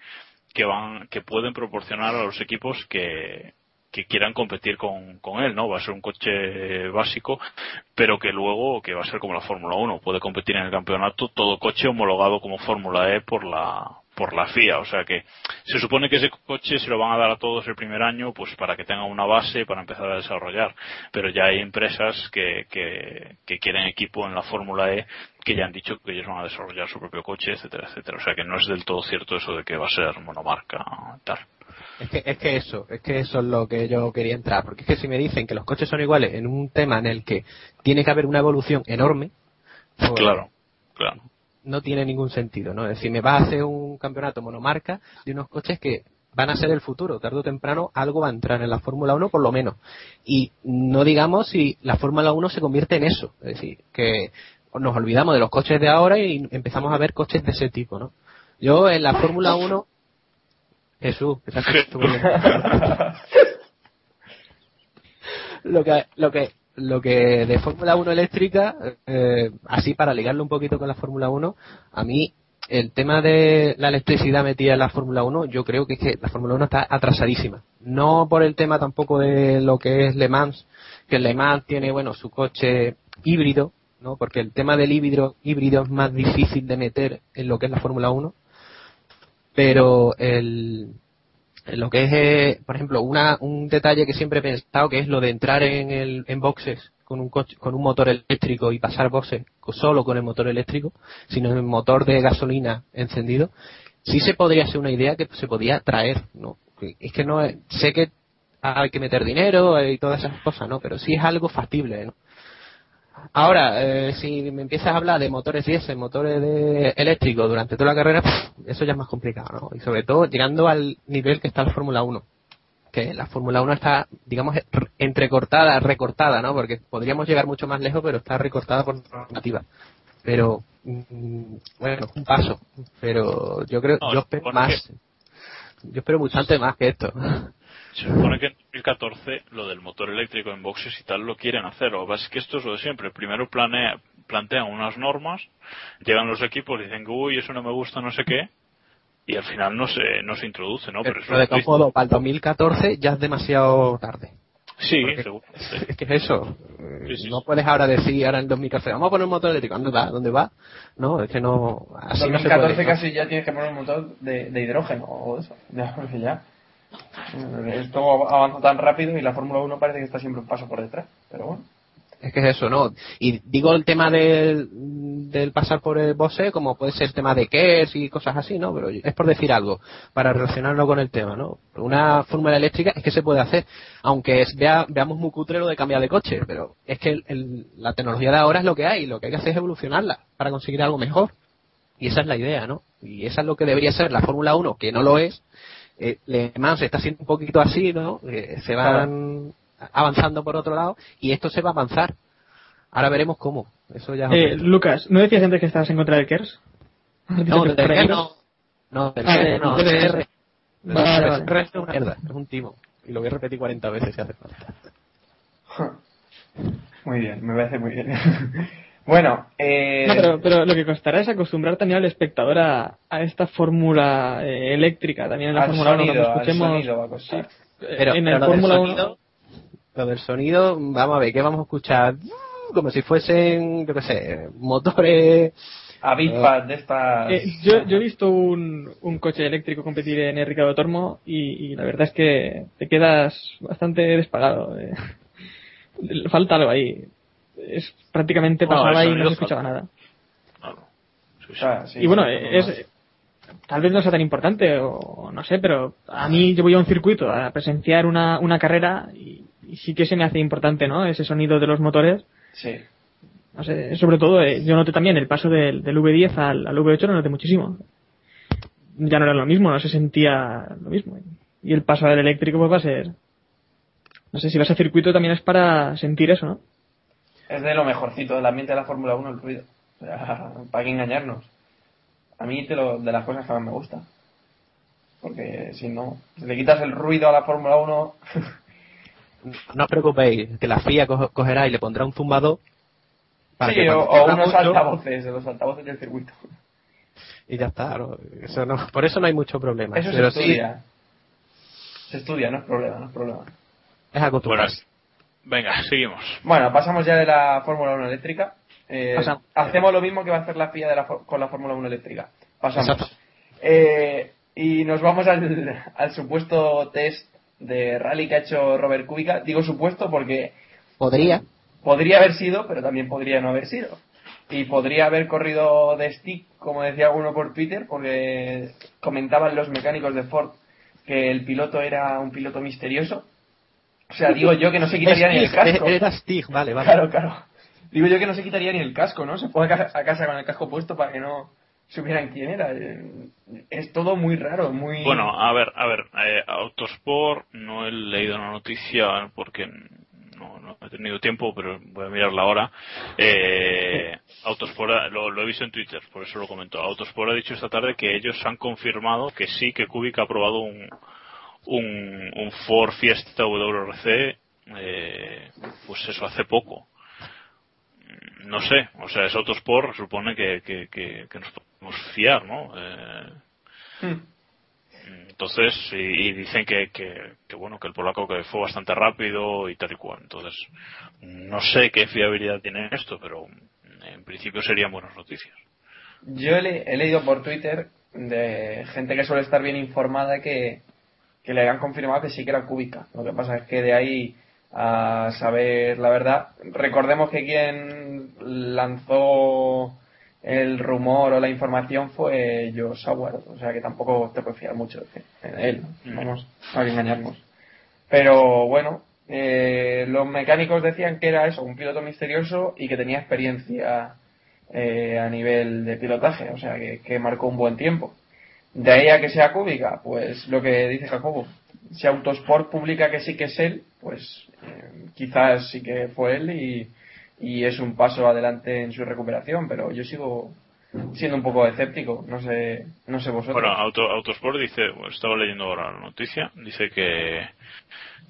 S9: que van, que pueden proporcionar a los equipos que, que quieran competir con, con él, ¿no? Va a ser un coche básico, pero que luego, que va a ser como la Fórmula 1, puede competir en el campeonato todo coche homologado como Fórmula E por la, por la FIA. O sea que se supone que ese coche se lo van a dar a todos el primer año, pues para que tengan una base para empezar a desarrollar. Pero ya hay empresas que, que, que quieren equipo en la Fórmula E que ya han dicho que ellos van a desarrollar su propio coche, etcétera, etcétera. O sea que no es del todo cierto eso de que va a ser monomarca tal.
S5: Es que, es que eso, es que eso es lo que yo quería entrar, porque es que si me dicen que los coches son iguales en un tema en el que tiene que haber una evolución enorme, pues
S9: Claro, claro.
S5: no tiene ningún sentido, ¿no? Es decir, me vas a hacer un campeonato monomarca de unos coches que van a ser el futuro, tarde o temprano algo va a entrar en la Fórmula 1 por lo menos. Y no digamos si la Fórmula 1 se convierte en eso, es decir, que nos olvidamos de los coches de ahora y empezamos a ver coches de ese tipo, ¿no? Yo en la Fórmula 1 Jesús, que <laughs> lo que lo que lo que de Fórmula 1 eléctrica eh, así para ligarlo un poquito con la Fórmula 1 a mí el tema de la electricidad metida en la Fórmula 1 yo creo que es que la Fórmula 1 está atrasadísima. No por el tema tampoco de lo que es Le Mans que Le Mans tiene bueno su coche híbrido no porque el tema del híbrido híbrido es más difícil de meter en lo que es la Fórmula 1 pero el lo que es, eh, por ejemplo, una, un detalle que siempre he pensado que es lo de entrar en, el, en boxes con un coche, con un motor eléctrico y pasar boxes solo con el motor eléctrico, sino el motor de gasolina encendido, sí se podría ser una idea que se podía traer, ¿no? Es que no, sé que hay que meter dinero y todas esas cosas, ¿no? Pero sí es algo factible, ¿no? Ahora, eh, si me empiezas a hablar de motores diésel, motores de eléctricos durante toda la carrera, pff, eso ya es más complicado, ¿no? Y sobre todo llegando al nivel que está la Fórmula 1. Que la Fórmula 1 está, digamos, entrecortada, recortada, ¿no? Porque podríamos llegar mucho más lejos, pero está recortada por normativa. Pero, mm, bueno, un paso. Pero yo creo,
S9: No,
S5: yo espero más. Yo espero bastante más que esto.
S9: Se supone que en 2014 lo del motor eléctrico en boxes y tal lo quieren hacer. Lo que pasa es que esto es lo de siempre. Primero planea, plantean unas normas, llegan los equipos y dicen que uy, eso no me gusta, no sé qué, y al final no se, no se introduce, ¿no? Pero eso
S5: Lo de todos modos, para el 2014 ya es demasiado tarde.
S9: Sí,
S5: Porque-
S9: seguro. <laughs>
S5: Es que es eso.
S9: Sí, sí,
S5: no puedes ahora decir, ahora en 2014, vamos a poner un motor eléctrico. ¿Dónde va? ¿Dónde va? No, es que no. Así no se
S4: 2014
S5: puede. ¿no?
S4: casi ya tienes que poner un motor de, de hidrógeno o eso. <laughs> Ya, porque ya. Esto avanza tan rápido y la Fórmula 1 parece que está siempre un paso por detrás. Pero bueno.
S5: Es que es eso, ¿no? Y digo el tema del, del pasar por el Bose, como puede ser el tema de KERS y cosas así, ¿no? Pero es por decir algo, para relacionarlo con el tema, ¿no? Una fórmula eléctrica es que se puede hacer, aunque vea- veamos muy cutre lo de cambiar de coche, pero es que el- la tecnología de ahora es lo que hay, lo que hay que hacer es evolucionarla para conseguir algo mejor. Y esa es la idea, ¿no? Y esa es lo que debería ser la Fórmula 1, que no lo es. Eh, Le Mans está siendo un poquito así, ¿no? Eh, se van avanzando por otro lado y esto se va a avanzar. Ahora veremos cómo. Eso ya.
S8: Eh, Lucas, ¿no decías antes que estabas en contra del KERS? ¿Has dicho
S5: no, <laughs> del DR
S8: no?
S5: no. Del
S8: Ah,
S5: no.
S8: del Vale, vale.
S5: Es una mierda. Es un timo. Y lo voy a repetir 40 veces si hace falta. <laughs>
S4: Muy bien, me parece muy bien. <laughs> bueno, eh,
S8: No, pero, pero lo que costará es acostumbrar también al espectador a, a esta fórmula eh, eléctrica, también en la Fórmula 1
S4: sonido,
S8: cuando
S4: al
S8: escuchemos
S4: sonido va a costar.
S8: eh,
S5: Pero,
S8: en
S5: pero
S8: el
S5: lo del
S8: Fórmula 1
S5: sonido, lo del sonido, vamos a ver, ¿qué vamos a escuchar? Como si fuesen, yo qué sé, motores.
S4: Avispas de estas.
S8: Eh, yo, yo he visto un, un coche eléctrico competir en el Ricardo Tormo y, y la verdad es que te quedas bastante despagado. eh. <laughs> Falta algo ahí. Es prácticamente pasaba y no se escuchaba nada.
S9: Claro. Sí, sí.
S4: Ah, sí,
S8: y bueno, es, tal vez no sea tan importante o no sé, pero a mí yo voy a un circuito a presenciar una, una carrera y, y sí que se me hace importante, ¿no? Ese sonido de los motores.
S4: Sí.
S8: No sé, sobre todo, eh, yo noté también el paso del, del V10 al, al V8, lo noté muchísimo. Ya no era lo mismo, no se sentía lo mismo. Y el paso al eléctrico pues va a ser... No sé, si vas a circuito también es para sentir eso, ¿no?
S4: Es de lo mejorcito del ambiente de la Fórmula 1 el ruido. O sea, <laughs> para qué engañarnos. A mí de, lo, de las cosas que más me gusta. Porque si no, si le quitas el ruido a la Fórmula 1, <laughs>
S5: No os preocupéis, que la FIA co- cogerá y le pondrá un zumbador. Para
S4: sí,
S5: que
S4: o, unos
S5: mucho-
S4: altavoces, de los altavoces del circuito.
S5: Y ya está, ¿no? Eso no- por eso no hay mucho problema.
S4: Eso se
S5: sí,
S4: estudia. Se estudia, no es problema, no es problema.
S5: es acostumbrarse.
S9: Venga, seguimos.
S4: Bueno, pasamos ya de la Fórmula 1 eléctrica. Eh,
S8: Pasamos.
S4: hacemos lo mismo que va a hacer la FIA de la, con la Fórmula 1 eléctrica. Pasamos. Eh, y nos vamos al, al supuesto test de rally que ha hecho Robert Kubica. Digo supuesto porque
S5: Podría.
S4: podría haber sido, pero también podría no haber sido. Y podría haber corrido de stick, como decía uno por Twitter, porque comentaban los mecánicos de Ford que el piloto era un piloto misterioso. O sea, digo yo que no se quitaría ni el casco.
S5: Era Stig, vale, vale.
S4: Claro, claro. Digo yo que no se quitaría ni el casco, ¿no? Se fue a casa, a casa con el casco puesto para que no supieran quién era. Es todo muy raro, muy...
S9: Bueno, a ver, a ver, eh, Autosport, no he leído la noticia porque no, no he tenido tiempo, pero voy a mirarla ahora. Eh, Autosport, lo, lo he visto en Twitter, por eso lo comento. Autosport ha dicho esta tarde que ellos han confirmado que sí, que Kubica ha aprobado un, un, un Ford Fiesta WRC, eh, pues eso hace poco. No sé, o sea, es Autosport, supone que, que, que, que nos podemos fiar, ¿no? Eh,
S4: Hmm.
S9: entonces, y, y dicen que, que, que, bueno, que el polaco que fue bastante rápido y tal y cual. Entonces, no sé qué fiabilidad tiene esto, pero en principio serían buenas noticias.
S4: Yo he, le- he leído por Twitter de gente que suele estar bien informada que, que le han confirmado que sí que era cúbica. Lo que pasa es que de ahí a saber la verdad, recordemos que quien lanzó el rumor o la información fue Joe Sauer, o sea que tampoco te puedes fiar mucho de él, vamos a engañarnos. Pero bueno, eh, los mecánicos decían que era eso, un piloto misterioso y que tenía experiencia eh, a nivel de pilotaje, o sea que, que marcó un buen tiempo. De ahí a que sea cúbica, pues lo que dice Jacobo, si Autosport publica que sí que es él, pues eh, quizás sí que fue él y, y es un paso adelante en su recuperación, pero yo sigo siendo un poco escéptico, no sé, no sé vosotros.
S9: Bueno, Auto, Autosport dice, estaba leyendo ahora la noticia, dice que,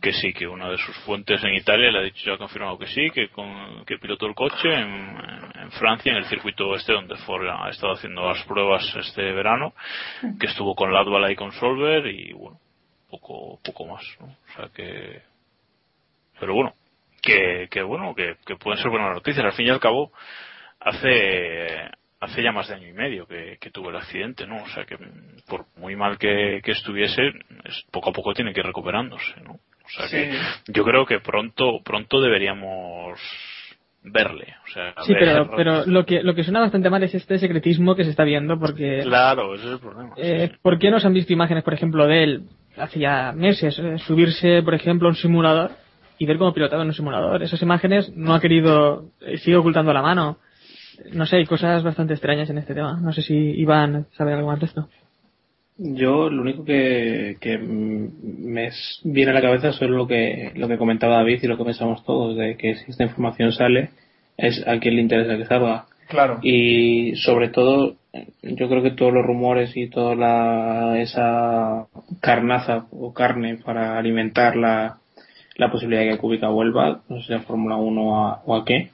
S9: que sí, que una de sus fuentes en Italia le ha dicho, ya ha confirmado que sí, que, con, que pilotó el coche en, en Francia, en el circuito este donde Ford ha estado haciendo las pruebas este verano, que estuvo con Latvala y con Solver y bueno, poco, poco más, ¿no? O sea que, pero bueno, que, que bueno, que, que pueden ser buenas noticias. Al fin y al cabo, hace, hace ya más de año y medio que, que tuvo el accidente, ¿no? O sea que por muy mal que, que estuviese, es- poco a poco tiene que ir recuperándose, ¿no? O sea que yo creo que pronto, pronto deberíamos verle. O sea,
S8: Sí,
S9: ver-
S8: pero, pero lo que lo que suena bastante mal es este secretismo que se está viendo, porque
S9: Claro, ese es el problema.
S8: eh, ¿por qué no se han visto imágenes, por ejemplo, de él hace ya meses eh, subirse, por ejemplo, a un simulador y ver cómo pilotaba en un simulador? Esas imágenes no ha querido, eh, sigue ocultando la mano. No sé, hay cosas bastante extrañas en este tema. No sé si Iván sabe algo más de esto.
S6: Yo lo único que, que me viene a la cabeza es lo que, lo que comentaba David y lo que pensamos todos, de que si esta información sale, es a quien le interesa que salga.
S4: Claro.
S6: Y sobre todo, yo creo que todos los rumores y toda la, esa carnaza o carne para alimentar la, la posibilidad de que Kubica vuelva, no sé si a Fórmula 1 a- o a qué,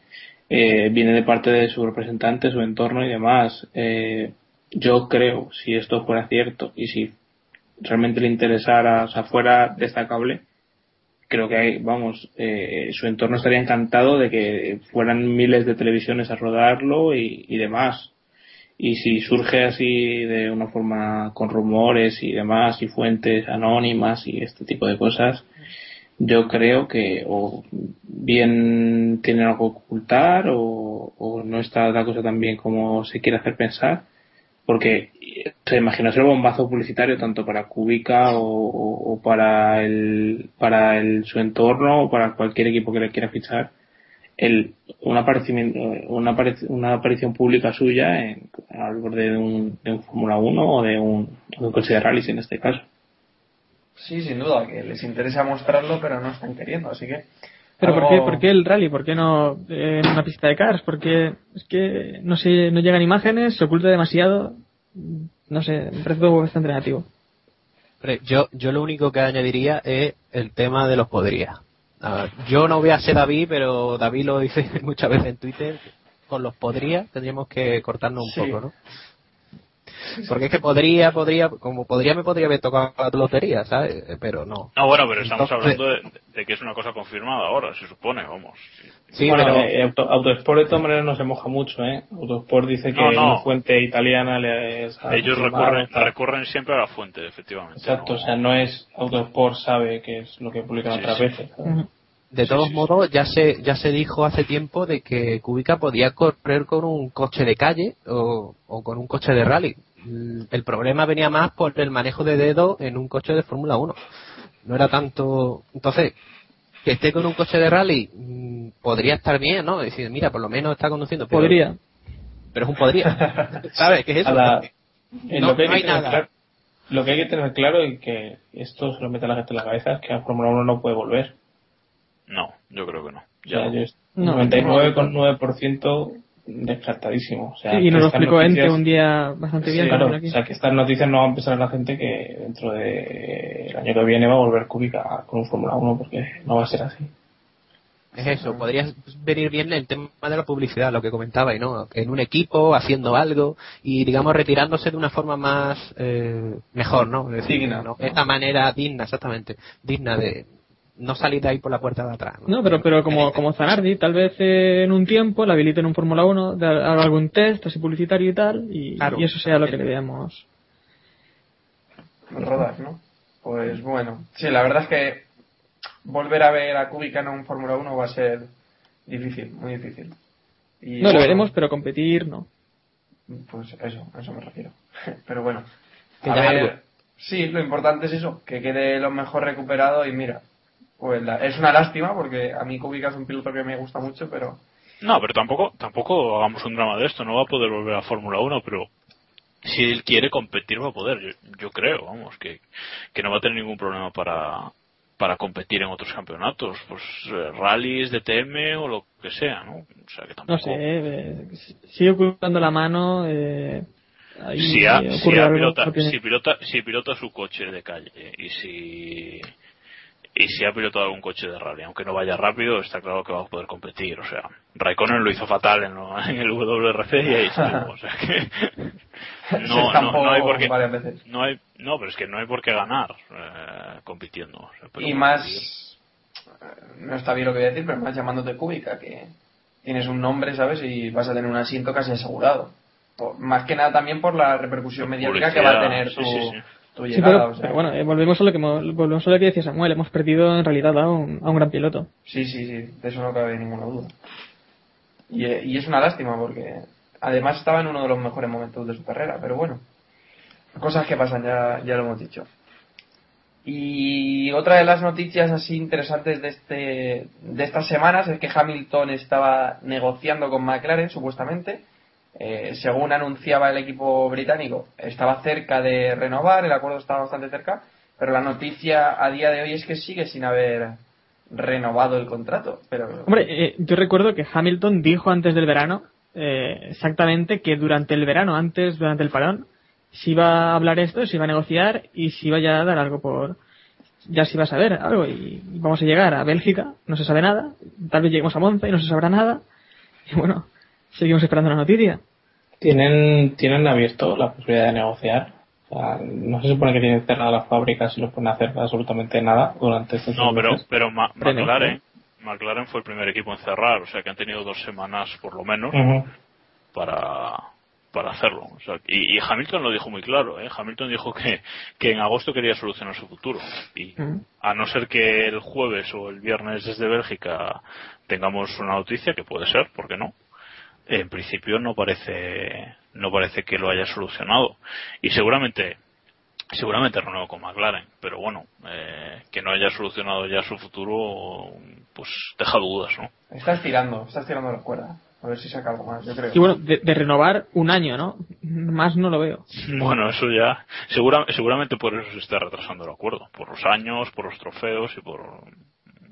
S6: eh, viene de parte de su representante, su entorno y demás. Eh, yo creo, si esto fuera cierto y si realmente le interesara, o sea, fuera destacable, creo que hay, vamos, eh, su entorno estaría encantado de que fueran miles de televisiones a rodarlo y, y demás. Y si surge así de una forma con rumores y demás y fuentes anónimas y este tipo de cosas, yo creo que o bien tienen algo que ocultar o, o no está la cosa tan bien como se quiere hacer pensar porque se imagina ser bombazo publicitario tanto para Kubica o, para el para el su entorno o para cualquier equipo que le quiera fichar el una aparición una, apari- una aparición pública suya en, al borde de un, de un Fórmula 1 o de un, de un coche de rally en este caso
S4: Sí, sin duda, que les interesa mostrarlo, pero no están queriendo, así que...
S8: Pero ¿por qué, ¿por qué el rally? ¿Por qué no eh, en una pista de cars? Porque es que no sé, no llegan imágenes, se oculta demasiado. No sé, me parece todo bastante negativo.
S5: Yo, yo lo único que añadiría es el tema de los podría. A ver, yo no voy a ser David, pero David lo dice <laughs> muchas veces en Twitter. Con los podría tendríamos que cortarnos un
S4: Sí.
S5: poco, ¿no? Porque es que podría, podría, como podría me podría haber tocado la lotería, ¿sabes? Pero no.
S9: No, bueno, pero estamos
S5: Entonces-
S9: hablando de, de que es una cosa confirmada ahora, se supone, vamos.
S6: Sí, bueno, eh, Auto- Autosport de todas maneras no se moja mucho, ¿eh? Autosport dice que
S9: No, no.
S6: una fuente italiana le es
S9: Ellos recurren, recurren siempre a la fuente, efectivamente.
S6: Exacto,
S9: ¿no?
S6: o sea, no es Autosport sabe que es lo que publican
S9: Sí,
S6: otras
S9: sí.
S6: veces. ¿sabes?
S5: De todos modos, ya se, ya se dijo hace tiempo de que Kubica podía correr con un coche de calle o, o con un coche de rally. Mm, El problema venía más por el manejo de dedo en un coche de Fórmula 1. No era tanto. Entonces, que esté con un coche de rally mm, podría estar bien, ¿no? Decir, mira, por lo menos está conduciendo. Pero,
S8: Podría.
S5: Pero es un podría. <laughs> ¿Sabes qué es eso?
S6: La- en
S5: no-
S6: lo, que hay
S5: no hay nada.
S6: claro, lo que hay que tener claro y que esto se lo mete a la gente en la cabeza es que a Fórmula 1 no puede volver.
S9: No, yo creo que no.
S6: O sea,
S9: Ya.
S6: yo
S8: No.
S6: 99,9% descartadísimo. O sea,
S8: Sí, y nos lo explicó Ente
S6: noticias-
S8: un día bastante bien.
S6: Sí,
S8: también
S6: claro,
S8: aquí.
S6: o sea, que estas noticias no van a pensar en la gente que dentro del año que viene va a volver Kubica con un Fórmula 1 porque no va a ser así.
S5: Es eso, podría venir bien el tema de la publicidad, lo que comentaba, y no, en un equipo, haciendo algo, y digamos retirándose de una forma más eh, mejor, ¿no? Es decir,
S4: Digna.
S5: ¿no? Esta manera digna, exactamente, digna de no salir de ahí por la puerta de atrás. ¿no?
S8: No, pero, pero como, como Zanardi, tal vez eh, en un tiempo la habiliten en un Fórmula 1, de- haga algún test así publicitario y tal, y,
S5: Claro.
S8: y eso sea lo que le veamos.
S4: rodar, ¿no? Pues bueno, sí, la verdad es que volver a ver a Kubica en un Fórmula 1 va a ser difícil, muy difícil. Y
S8: No, lo veremos, pero competir no.
S4: Pues eso, a eso me refiero. <laughs> Pero bueno,
S5: Que
S4: a
S5: ya
S4: ver,
S5: algo.
S4: sí, lo importante es eso, que quede lo mejor recuperado y mira, pues la- es una lástima porque a mí Kubica es un piloto que me gusta mucho, pero
S9: No, pero tampoco, tampoco hagamos un drama de esto. No va a poder volver a Fórmula 1, pero si él quiere competir va a poder. Yo, yo creo, vamos, que, que no va a tener ningún problema para, para competir en otros campeonatos, pues eh, rallies, DTM o lo que sea, ¿no? O sea que tampoco.
S8: No sé, eh, sigue ocultando la mano. Eh, ahí
S9: si, ha-
S8: eh,
S9: si
S8: algo,
S9: pilota, si pilota si pilota su coche de calle y si y si ha pilotado algún coche de rally aunque no vaya rápido está claro que va a poder competir o sea Raikkonen lo hizo fatal en, lo- <laughs> en el WRC y ahí estuvo <laughs> o sea que no, no, no hay por qué no hay no pero es que no hay por qué ganar eh, compitiendo o sea, pero
S4: y más, eh, no está bien lo que voy a decir, pero más llamándote Kubica, que tienes un nombre, ¿sabes? Y vas a tener un asiento casi asegurado. Por- más que nada también por la repercusión mediática que va a tener tu,
S9: sí, sí.
S4: tu
S8: Sí,
S4: llegada.
S8: pero,
S4: o sea.
S8: pero bueno, eh, volvemos a lo que volvemos a lo que decía Samuel. Hemos perdido en realidad a un, a un gran piloto.
S4: Sí, sí, sí, de eso no cabe ninguna duda. Y, eh, y es una lástima porque además estaba en uno de los mejores momentos de su carrera, pero bueno, cosas que pasan, ya, ya lo hemos dicho. Y otra de las noticias así interesantes de, este, de estas semanas es que Hamilton estaba negociando con McLaren, supuestamente. Eh, según anunciaba el equipo británico, estaba cerca de renovar, el acuerdo estaba bastante cerca, pero la noticia a día de hoy es que sigue sin haber renovado el contrato. Pero
S8: Hombre, eh, yo recuerdo que Hamilton dijo antes del verano, eh, exactamente, que durante el verano, antes, durante el parón, se iba a hablar esto, se iba a negociar y se iba ya a dar algo por. Ya se iba a saber algo y vamos a llegar a Bélgica, no se sabe nada, tal vez lleguemos a Monza y no se sabrá nada. <laughs> Y bueno, seguimos esperando la noticia.
S6: ¿Tienen, tienen abierto la posibilidad de negociar? O sea, no se supone que tienen cerradas las fábricas y no pueden hacer absolutamente nada durante estos
S9: no pero pero Ma-
S8: Hombre, no,
S9: McLaren McLaren fue el primer equipo en cerrar o sea que han tenido dos semanas por lo menos para para hacerlo. O sea, y, y Hamilton lo dijo muy claro. ¿eh? Hamilton dijo que, que en agosto quería solucionar su futuro. Y a no ser que el jueves o el viernes desde Bélgica tengamos una noticia, que puede ser, ¿por qué no? En principio no parece, no parece que lo haya solucionado. Y seguramente, seguramente renuevo con McLaren. Pero bueno, eh, que no haya solucionado ya su futuro, pues deja dudas, ¿no?
S4: está estirando, está estirando la cuerda. A ver si saca algo más, yo creo.
S8: Y bueno, de, de renovar un año, ¿no? Más no lo veo. <laughs>
S9: Bueno, eso ya, segura, seguramente por eso se está retrasando el acuerdo, por los años, por los trofeos y por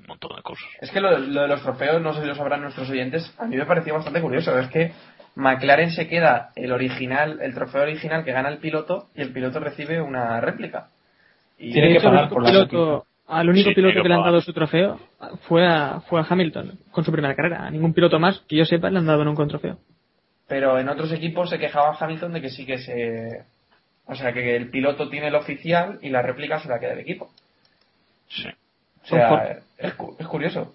S9: un montón de cosas.
S4: Es que lo, lo de los trofeos, no sé si lo sabrán nuestros oyentes, a mí me pareció bastante curioso. Es que McLaren se queda el original, el trofeo original que gana el piloto y el piloto recibe una réplica. Y
S6: Tiene que pagar por la
S8: piloto- al único
S9: Sí,
S8: piloto
S9: que
S8: le han dado su trofeo fue a, fue a Hamilton, con su primera carrera. A ningún piloto más que yo sepa le han dado nunca un trofeo.
S4: Pero en otros equipos se quejaba Hamilton de que sí que se. O sea, que el piloto tiene el oficial y la réplica se la queda el equipo.
S9: Sí.
S4: O sea, es, cu- es curioso.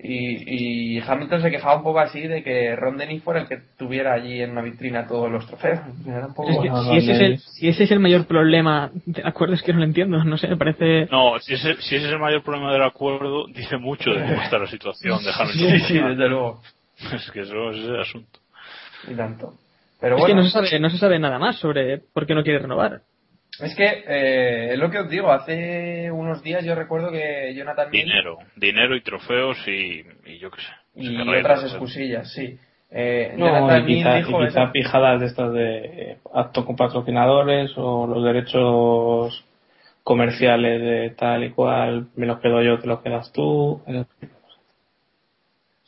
S4: Y, y Hamilton se quejaba un poco así de que Ron Dennis fuera el que tuviera allí en una vitrina todos los trofeos. Era un poco-
S8: Es que si, ese es el, si ese es el mayor problema, de acuerdo, es que no lo entiendo, no sé, me parece...
S9: No, si ese, si ese es el mayor problema del acuerdo, dice mucho de cómo está la situación de Hamilton. <laughs>
S4: Sí, sí, desde luego.
S9: Es que eso es el asunto.
S4: Y tanto. Pero
S8: es
S4: bueno,
S8: que no se, sabe, no se sabe nada más sobre por qué no quiere renovar.
S4: Es que eh, es lo que os digo. Hace unos días yo recuerdo que Jonathan
S9: Dinero, dinero y trofeos y, y yo qué sé.
S4: y otras excusillas, sí. Eh,
S6: No,
S4: Jonathan
S6: y quizá, y quizá
S4: eso.
S6: pijadas de estas de eh, acto con patrocinadores o los derechos comerciales de tal y cual, me los quedo yo, te los quedas tú.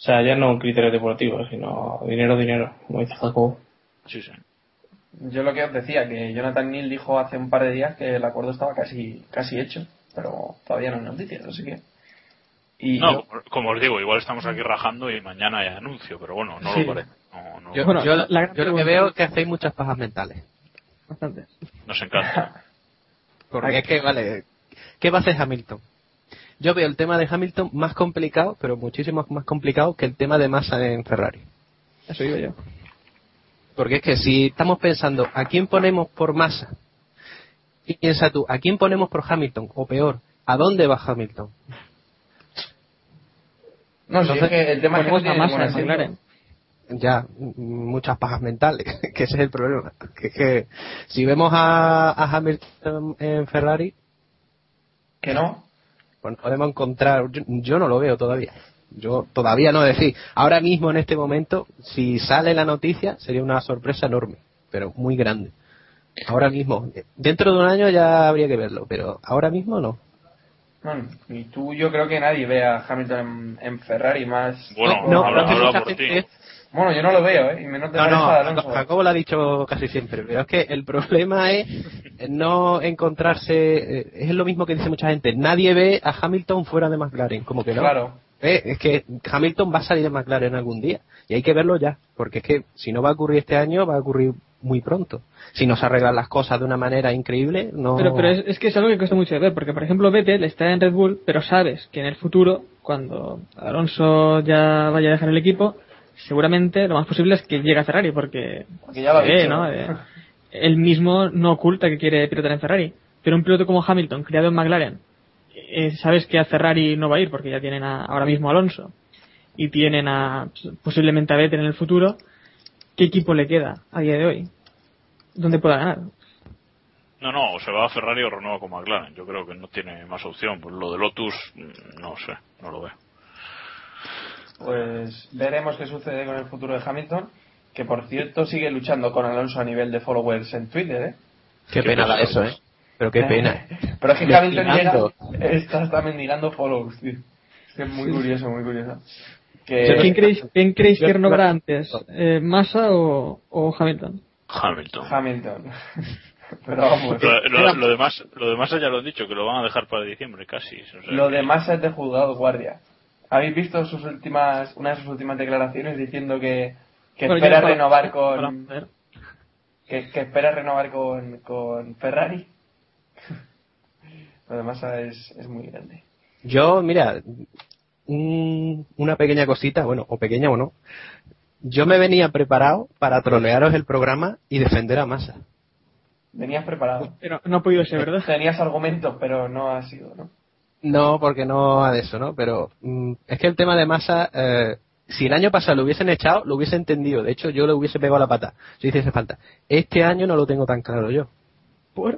S6: O sea, ya no criterios deportivos, sino dinero, dinero, como dice Jacobo.
S9: Sí, sí.
S4: Yo lo que os decía, que Jonathan Neal dijo hace un par de días que el acuerdo estaba casi casi hecho, pero todavía no hay noticias, así que... Y
S9: No,
S4: yo-
S9: como- os digo, igual estamos aquí rajando y mañana hay anuncio, pero bueno, no
S4: Sí.
S9: lo parece. No, no-
S5: Yo,
S8: Bueno,
S5: yo-
S8: la-
S5: yo lo que veo es que hacéis muchas pajas mentales.
S8: Bastante.
S9: Nos encanta. <laughs>
S5: Porque es que, vale, ¿qué va a hacer Hamilton? Yo veo el tema de Hamilton más complicado, pero muchísimo más complicado que el tema de Massa en Ferrari.
S8: Eso digo yo.
S5: Porque es que si estamos pensando, ¿a quién ponemos por Massa? Y piensa tú, ¿a quién ponemos por Hamilton? O peor, ¿a dónde va Hamilton?
S4: No, sí, es que el tema es que no
S8: Ponemos a
S4: tiene
S8: Massa
S4: ningún
S8: en
S4: asiento.
S8: McLaren.
S5: Ya, muchas pajas mentales, <laughs> que ese es el problema. Que es que si vemos a, a Hamilton en Ferrari,
S4: Que no.
S5: pues podemos encontrar, yo, yo no lo veo todavía. Yo todavía no decir. Ahora mismo en este momento, si sale la noticia, sería una sorpresa enorme, pero muy grande. Ahora mismo, dentro de un año ya habría que verlo, pero ahora mismo no.
S4: No, y tú yo creo que nadie ve a Hamilton en, en Ferrari más...
S9: Bueno,
S5: No,
S9: habla, habla por ti.
S4: Bueno, yo no lo veo, ¿eh? Y menos de
S5: No, no. Jacobo lo ha dicho casi siempre, pero es que el problema es no encontrarse, eh, es lo mismo que dice mucha gente, nadie ve a Hamilton fuera de McLaren, como que no.
S4: Claro.
S5: Eh, es que Hamilton va a salir de McLaren algún día y hay que verlo ya, porque es que si no va a ocurrir este año, va a ocurrir muy pronto. Si no se arreglan las cosas de una manera increíble, no.
S8: Pero, pero es, es que es algo que cuesta mucho de ver, porque por ejemplo Vettel está en Red Bull, pero sabes que en el futuro, cuando Alonso ya vaya a dejar el equipo, seguramente lo más posible es que llegue a Ferrari, porque
S4: Porque ya.
S8: Eh, él mismo no oculta que quiere pilotar en Ferrari, pero un piloto como Hamilton, criado en McLaren, eh, sabes que a Ferrari no va a ir, porque ya tienen a- ahora mismo a Alonso y tienen a posiblemente a Vettel en el futuro, ¿qué equipo le queda a día de hoy? ¿Dónde pueda ganar?
S9: No, no, o se va a Ferrari o renueva con McLaren. Yo creo que no tiene más opción. Pues lo de Lotus, mm, no sé, no lo veo.
S4: Pues veremos qué sucede con el futuro de Hamilton, que por cierto sigue luchando con Alonso a nivel de followers en Twitter, ¿eh?
S5: Qué pena da eso, ¿eh? Pero qué pena. <laughs>
S4: Pero es que Hamilton llega, está, está mendigando follows, tío. Es que es muy curioso, muy curioso. Que,
S8: ¿Quién creéis, quién creéis
S5: yo-
S8: que renovará antes? Eh, ¿Massa o, o Hamilton?
S9: Hamilton.
S4: Hamilton. <laughs> Pero vamos,
S9: Lo, lo- lo demás, lo demás ya lo han dicho, que lo van a dejar para diciembre casi. O sea
S4: lo de Massa es de juzgado guardia. ¿Habéis visto sus últimas, una de sus últimas declaraciones diciendo que, que
S8: Bueno,
S4: espera
S8: para-
S4: renovar con, que, que espera renovar con, con Ferrari? Lo de Massa es, es muy grande.
S5: Yo, mira, un- una pequeña cosita, bueno, o pequeña o no. Yo me venía preparado para trolearos el programa y defender a Massa.
S4: Venías preparado.
S8: Pero no ha podido ser, ¿verdad? <laughs>
S4: Tenías argumentos, pero no ha sido, ¿no?
S5: No, porque no de eso, ¿no? Pero mm, es que el tema de Massa, eh, si el año pasado lo hubiesen echado, lo hubiese entendido. De hecho, yo le hubiese pegado la pata si hiciese falta. Este año no lo tengo tan claro yo.
S8: ¿Por?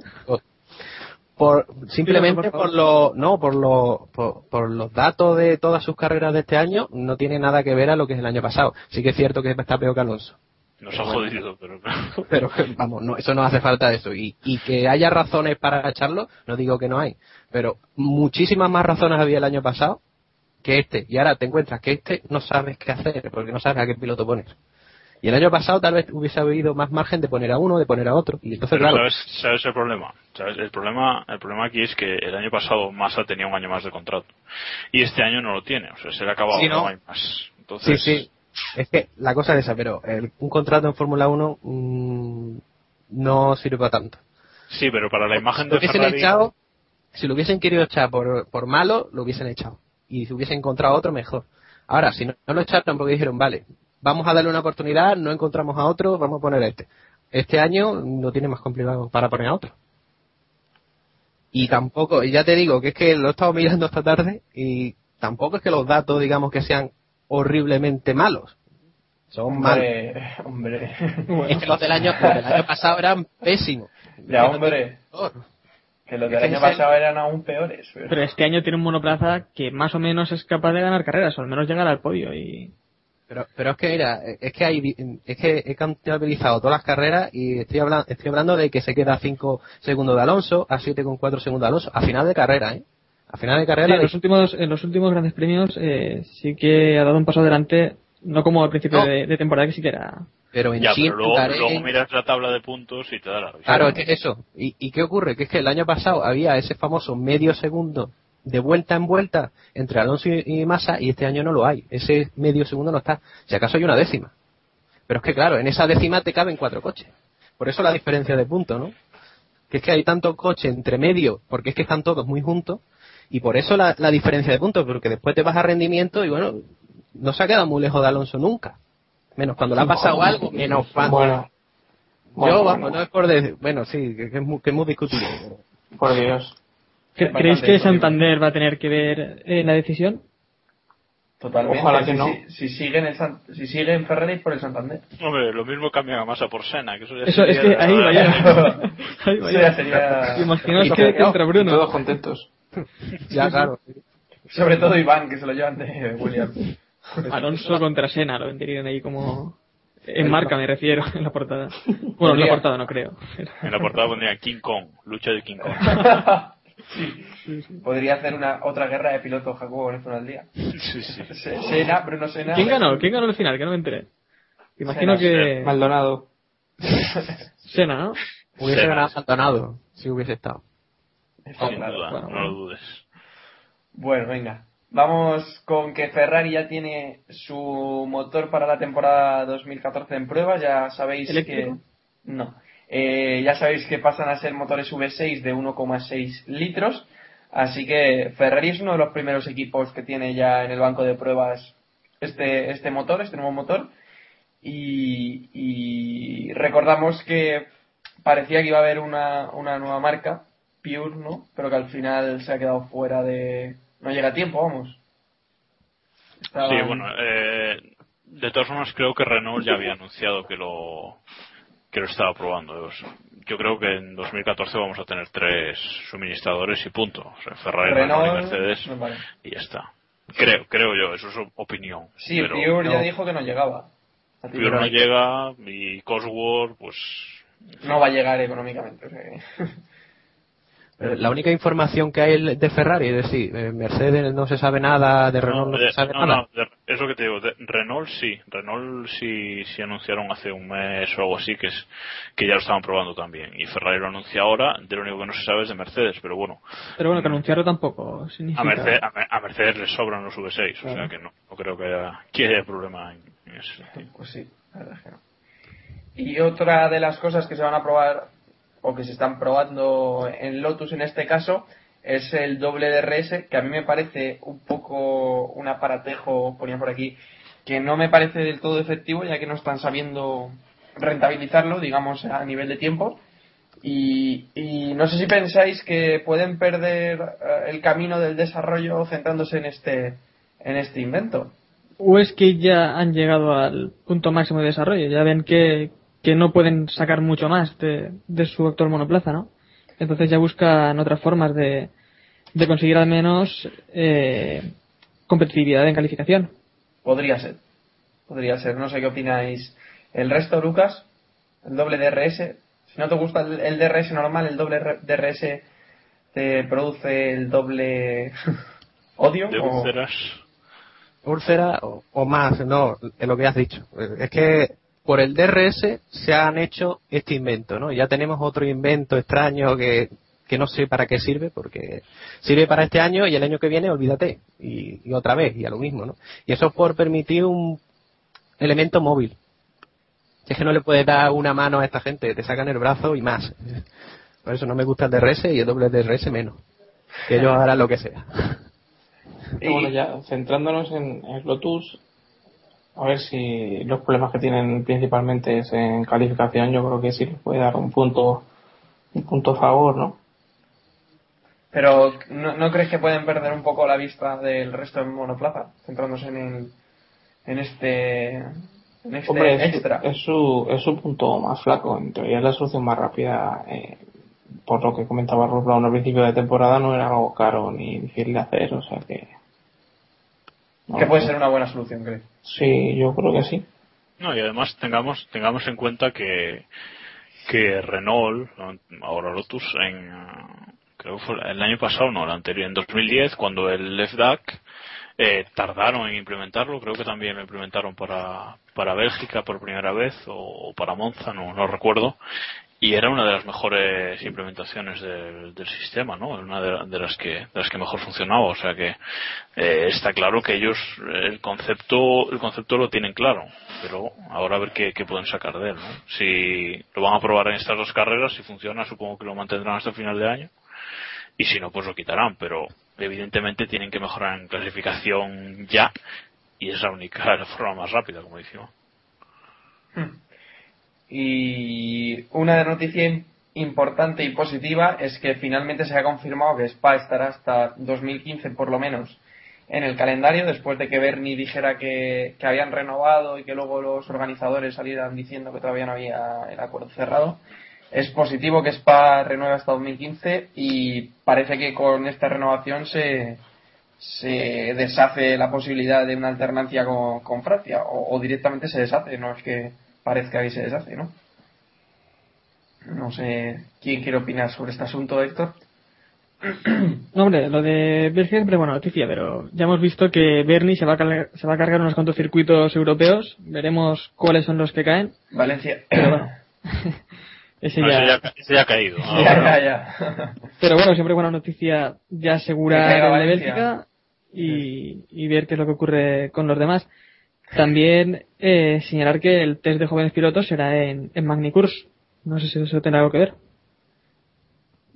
S5: Por simplemente
S8: por
S5: lo no por lo por, por los datos de todas sus carreras de este año no tiene nada que ver a lo que es el año pasado. Sí que es cierto que está peor que Alonso.
S9: Nos ha jodido, pero... <laughs>
S5: pero vamos no eso no hace falta eso. Y, y que haya razones para echarlo no digo que no hay. Pero muchísimas más razones había el año pasado que este. Y ahora te encuentras que este no sabes qué hacer porque no sabes a qué piloto poner y el año pasado tal vez hubiese habido más margen de poner a uno de poner a otro y entonces
S9: Pero
S5: claro
S9: ¿sabes, ¿sabes el problema? ¿Sabes? El problema el problema aquí es que el año pasado Massa tenía un año más de contrato y este año no lo tiene, o sea, se le ha acabado,
S5: Sí,
S9: no, hay más.
S5: Sí,
S9: Entonces,
S5: sí. Es que la cosa es esa, pero el- un contrato en Fórmula 1 mm, no sirve para tanto.
S9: sí, pero para la imagen
S5: Lo
S9: de
S5: hubiesen
S9: Ferrari...
S5: echado, si lo hubiesen querido echar por, por malo, lo hubiesen echado. y si hubiese encontrado otro, mejor. Ahora, si no, no lo echaron porque dijeron, vale, vamos a darle una oportunidad, no encontramos a otro, vamos a poner a este. Este año no tiene más complicado para poner a otro. Y tampoco, y ya te digo que es que lo he estado mirando esta tarde y tampoco es que los datos, digamos, que sean horriblemente malos. Son malos.
S4: Hombre, hombre.
S5: Es <laughs> que los del año, los del año pasado eran pésimos.
S4: Ya, hombre. Que los del año pasado eran aún peores. pero-
S8: Pero este año tiene un monoplaza que más o menos es capaz de ganar carreras, o al menos llegar al podio. y
S5: Pero, pero es que mira, es que hay, es que he contabilizado todas las carreras y estoy hablando, estoy hablando de que se queda a 5 segundos de Alonso, a 7,4 segundos de Alonso, a final de carrera, ¿eh? A final de
S8: Sí,
S5: carrera.
S8: en los últimos en los últimos grandes premios eh, sí que ha dado un paso adelante, no como al principio
S5: No.
S8: de, de temporada que sí que era.
S5: pero en
S9: Ya,
S5: China,
S9: pero luego, miras la tabla de puntos y te da la risa.
S5: Claro, es que eso. ¿Y, ¿Y qué ocurre? Que es que el año pasado había ese famoso medio segundo de vuelta en vuelta entre Alonso y, Massa y este año no lo hay. Ese medio segundo no está. Si acaso hay una décima. Pero es que claro, en esa décima te caben cuatro coches. Por eso la diferencia de punto, ¿no? Que es que hay tanto coche entre medio, porque es que están todos muy juntos, y por eso la, la diferencia de puntos, porque después te vas a rendimiento y bueno, no se ha quedado muy lejos de Alonso nunca. Menos cuando le ha pasado algo, menos cuando...
S6: Bueno,
S5: Yo, vamos, no es por decir, bueno, sí, que, que es muy, que es muy discutible.
S6: por Dios.
S8: ¿Cre-
S4: Es
S8: ¿Creéis que. Santander va a tener que ver en la decisión?
S4: Totalmente.
S6: Ojalá que
S4: si,
S6: no.
S4: si, si siguen el San- si siguen Ferrari por el Santander.
S9: Hombre, lo mismo cambian a masa por Sena, que eso ya
S8: Eso es
S9: sería-
S8: que ahí vaya. <laughs> ahí
S4: Eso
S8: vaya.
S4: ya sería-
S8: Imaginaos que
S4: que-
S8: contra Bruno.
S6: Todos contentos. <laughs>
S5: Ya, claro.
S4: Sobre todo Iván, que se lo llevan de Williams.
S8: Alonso contra Sena lo venderían ahí como en marca me refiero en la portada. Bueno, en la portada no creo.
S9: En la portada pondría King Kong, lucha de King Kong. <laughs>
S4: sí. Podría hacer una otra guerra de pilotos Jacobo con esto al día.
S9: Sí, sí.
S4: Se- Sena, Bruno Sena.
S8: ¿Quién ganó? ¿Quién ganó el final? Que no me enteré. Imagino que
S6: Maldonado.
S8: Sena, ¿no?
S5: Hubiese ganado Maldonado, si hubiese estado.
S4: Claro.
S9: duda,
S8: bueno,
S9: no lo dudes.
S4: Bueno, venga. Vamos con que Ferrari ya tiene su motor para la temporada 2014 en prueba. Ya sabéis
S8: ¿Eléctrico?
S4: que. No. Eh, ya sabéis que pasan a ser motores V6 de 1,6 litros. Así que Ferrari es uno de los primeros equipos que tiene ya en el banco de pruebas este, este motor, este nuevo motor. Y, y recordamos que parecía que iba a haber una, una nueva marca, Pure, ¿no? Pero que al final se ha quedado fuera de. No llega a tiempo, vamos.
S9: Sí, bueno, eh, de todas formas creo que Renault ya había anunciado que lo que lo estaba probando. Yo creo que en 2014 vamos a tener tres suministradores y punto. O sea, Ferrari, Renault, y Mercedes
S4: no, vale.
S9: y ya está. Creo, creo yo, eso es opinión.
S4: Sí,
S9: pero
S4: Pure ya
S5: no.
S4: dijo que no llegaba. Pero
S9: no llega y Cosworth, pues
S4: no va a llegar económicamente. o sea que-
S5: Pero <laughs> La única información que hay de Ferrari, es decir, eh, Mercedes no se sabe nada, de Renault no,
S9: de-
S5: se sabe
S9: no,
S5: nada.
S9: no, de- es lo que te digo, de Renault sí, Renault sí, sí anunciaron hace un mes o algo así que es que ya lo estaban probando también y Ferrari lo anuncia ahora, de lo único que no se sabe es de Mercedes, pero bueno,
S8: Pero bueno, que anunciarlo tampoco significa...
S9: a Mercedes, a, Mer- a Mercedes les sobran los V6, o sea que no, no creo que haya, que haya problema en, en ese sentido.
S4: Pues sí, la verdad es que no. Y otra de las cosas que se van a probar, o que se están probando en Lotus en este caso, es el doble DRS, que a mí me parece un poco un aparatejo, ponía por aquí, que no me parece del todo efectivo, ya que no están sabiendo rentabilizarlo, digamos, a nivel de tiempo. Y, no sé si pensáis que pueden perder eh, el camino del desarrollo centrándose en este, en este invento.
S8: O es que ya han llegado al punto máximo de desarrollo, ya ven que, que no pueden sacar mucho más de, de su actual monoplaza, ¿no? Entonces ya buscan otras formas de, de conseguir al menos eh, competitividad en calificación.
S4: Podría ser. Podría ser. No sé qué opináis. El resto, Lucas, el doble DRS. Si no te gusta el, el DRS normal, el doble R- DRS te produce el doble <laughs> odio.
S9: De
S4: o-
S9: úlceras,
S5: Úlcera o, o más, no, es lo que has dicho. Es que por el DRS se han hecho este invento, ¿no? Ya tenemos otro invento extraño que, que no sé para qué sirve, porque sirve para este año y el año que viene, olvídate. Y, y otra vez, y a lo mismo, ¿no? Y eso es por permitir un elemento móvil. Si es que no le puedes dar una mano a esta gente, te sacan el brazo y más. Por eso no me gusta el DRS y el doble DRS menos. Que ellos harán lo que sea.
S6: Pero bueno, ya centrándonos en, en Lotus, a ver si los problemas que tienen principalmente es en calificación, yo creo que sí les puede dar un punto, un punto a favor, ¿no?
S4: Pero ¿no, ¿no crees que pueden perder un poco la vista del resto de monoplaza, centrándose en el, en este, en este
S6: Hombre, es,
S4: extra?
S6: es su, es su punto más flaco. En teoría es la solución más rápida. eh, por lo que comentaba Ross Brown al principio de temporada, no era algo caro ni difícil de hacer. O sea que. No
S4: que puede ser una buena solución, ¿crees?
S6: Sí, yo creo que sí.
S9: No, y además tengamos, tengamos en cuenta que, que Renault, ahora Lotus, en, eh, creo que fue el año pasado, no, el anterior, en 2010, cuando el FDAC, eh, tardaron en implementarlo, creo que también lo implementaron para, para Bélgica por primera vez, o, o para Monza, no, no recuerdo, y era una de las mejores implementaciones del, del sistema, ¿no? Una de, de las que de las que mejor funcionaba, o sea que eh, está claro que ellos el concepto el concepto lo tienen claro, pero ahora a ver qué, pueden sacar de él, ¿no? Si lo van a probar en estas dos carreras, si funciona, supongo que lo mantendrán hasta el final de año y si no, pues lo quitarán, pero evidentemente tienen que mejorar en clasificación ya y es la única <laughs> forma más rápida, como decimos.
S4: Y una noticia im- importante y positiva es que finalmente se ha confirmado que Spa estará hasta 2015 por lo menos en el calendario después de que Bernie dijera que, que habían renovado y que luego los organizadores salieran diciendo que todavía no había el acuerdo cerrado. Es positivo que Spa renueve hasta 2015 y parece que con esta renovación se, se deshace la posibilidad de una alternancia con, con Francia o, o directamente se deshace, no es que parezca que se deshace, ¿no? No sé quién quiere opinar sobre este asunto, Héctor. <clears throat>
S8: No, hombre, lo de Bélgica es siempre buena noticia, pero ya hemos visto que Bernie se va, a cargar, se va a cargar unos cuantos circuitos europeos. Veremos cuáles son los que caen.
S4: Valencia. <clears throat>
S8: Pero bueno, <laughs> ese
S9: No,
S8: ya.
S9: ese ya, ese ya ha caído. ¿no? <laughs>
S4: ya, ya, ya. <laughs>
S8: Pero bueno, siempre buena noticia ya asegurar de. Bélgica y, y ver qué es lo que ocurre con los demás. También eh, señalar que el test de jóvenes pilotos será en, en Magnicurs. No sé si eso tendrá algo que ver.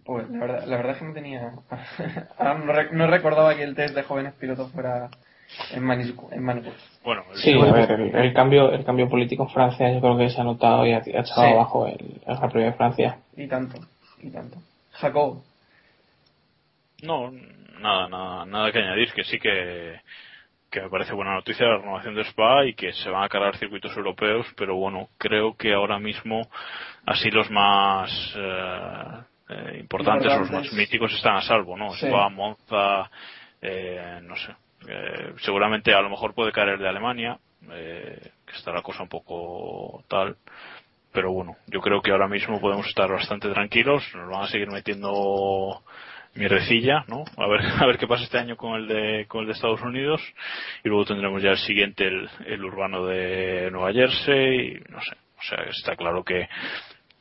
S4: Pues la verdad, la verdad es que no tenía. <laughs> No, rec- no recordaba que el test de jóvenes pilotos fuera en Manicur.
S9: Bueno, el-
S6: Sí, a ver, el, el cambio, el cambio político en Francia yo creo que se ha notado y ha, ha echado
S4: Sí.
S6: abajo el, el Gran Premio de Francia.
S4: Y tanto, y tanto. Jacob,
S9: No, nada, nada, nada que añadir, que sí que, que me parece buena noticia la renovación de Spa y que se van a cargar circuitos europeos, pero bueno, creo que ahora mismo así los más eh, eh, importantes, los más míticos están a salvo, ¿no?
S4: Sí.
S9: Spa, Monza, eh, no sé. Eh, seguramente a lo mejor puede caer el de Alemania, eh, que está la cosa un poco tal. Pero bueno, yo creo que ahora mismo podemos estar bastante tranquilos. Nos van a seguir metiendo mierdecilla, ¿no? A ver, <laughs> a ver qué pasa este año con el de, con el de Estados Unidos. Y luego tendremos ya el siguiente, el, el urbano de Nueva Jersey. Y no sé. O sea, está claro que,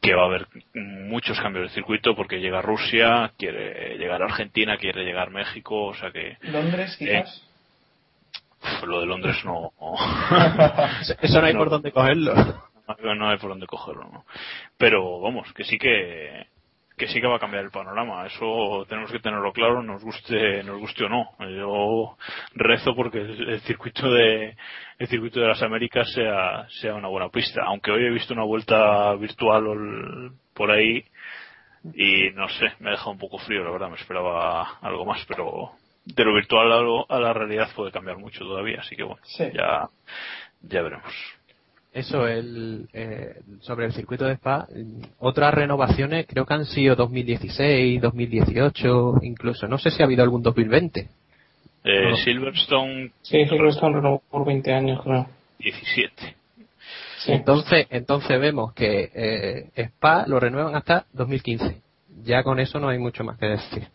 S9: que va a haber muchos cambios de circuito porque llega Rusia, quiere llegar a Argentina, quiere llegar México. O sea que
S4: Londres quizás.
S9: uf, lo de Londres no. <laughs>
S5: Eso no hay
S9: No.
S5: por dónde cogerlo.
S9: no, no hay por dónde cogerlo, ¿no? Pero vamos, que sí que que sí que va a cambiar el panorama. Eso tenemos que tenerlo claro, nos guste, nos guste o no. Yo rezo porque el, circuito de el circuito de las Américas sea sea una buena pista. Aunque hoy he visto una vuelta virtual por ahí y no sé, me ha dejado un poco frío, la verdad. Me esperaba algo más, pero de lo virtual a, lo- a la realidad puede cambiar mucho todavía. Así que bueno,
S4: Sí.
S9: ya ya veremos.
S5: Eso, el, eh, sobre el circuito de Spa, mm, otras renovaciones creo que han sido 2016, 2018, incluso. No sé si ha habido algún 2020.
S9: Eh,
S5: No.
S9: Silverstone
S6: Sí, Silverstone renovó por 20 años, creo.
S9: 17.
S6: Sí.
S5: Entonces, entonces vemos que eh, Spa lo renuevan hasta 2015. Ya con eso no hay mucho más que decir.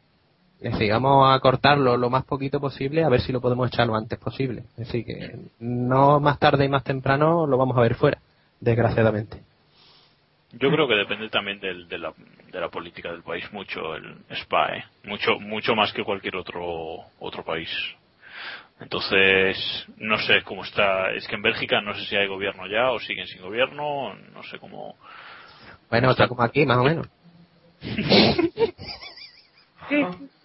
S5: Es decir, vamos a cortarlo lo más poquito posible a ver si lo podemos echar lo antes posible. Es decir, que no más tarde y más temprano lo vamos a ver fuera, desgraciadamente.
S9: Yo creo que depende también del- de, la, de la política del país mucho el SPA, ¿eh? mucho mucho más que cualquier otro otro país. Entonces, no sé cómo está. Es que en Bélgica no sé si hay gobierno ya o siguen sin gobierno. No sé cómo.
S5: Bueno, está como aquí, más o menos. <laughs>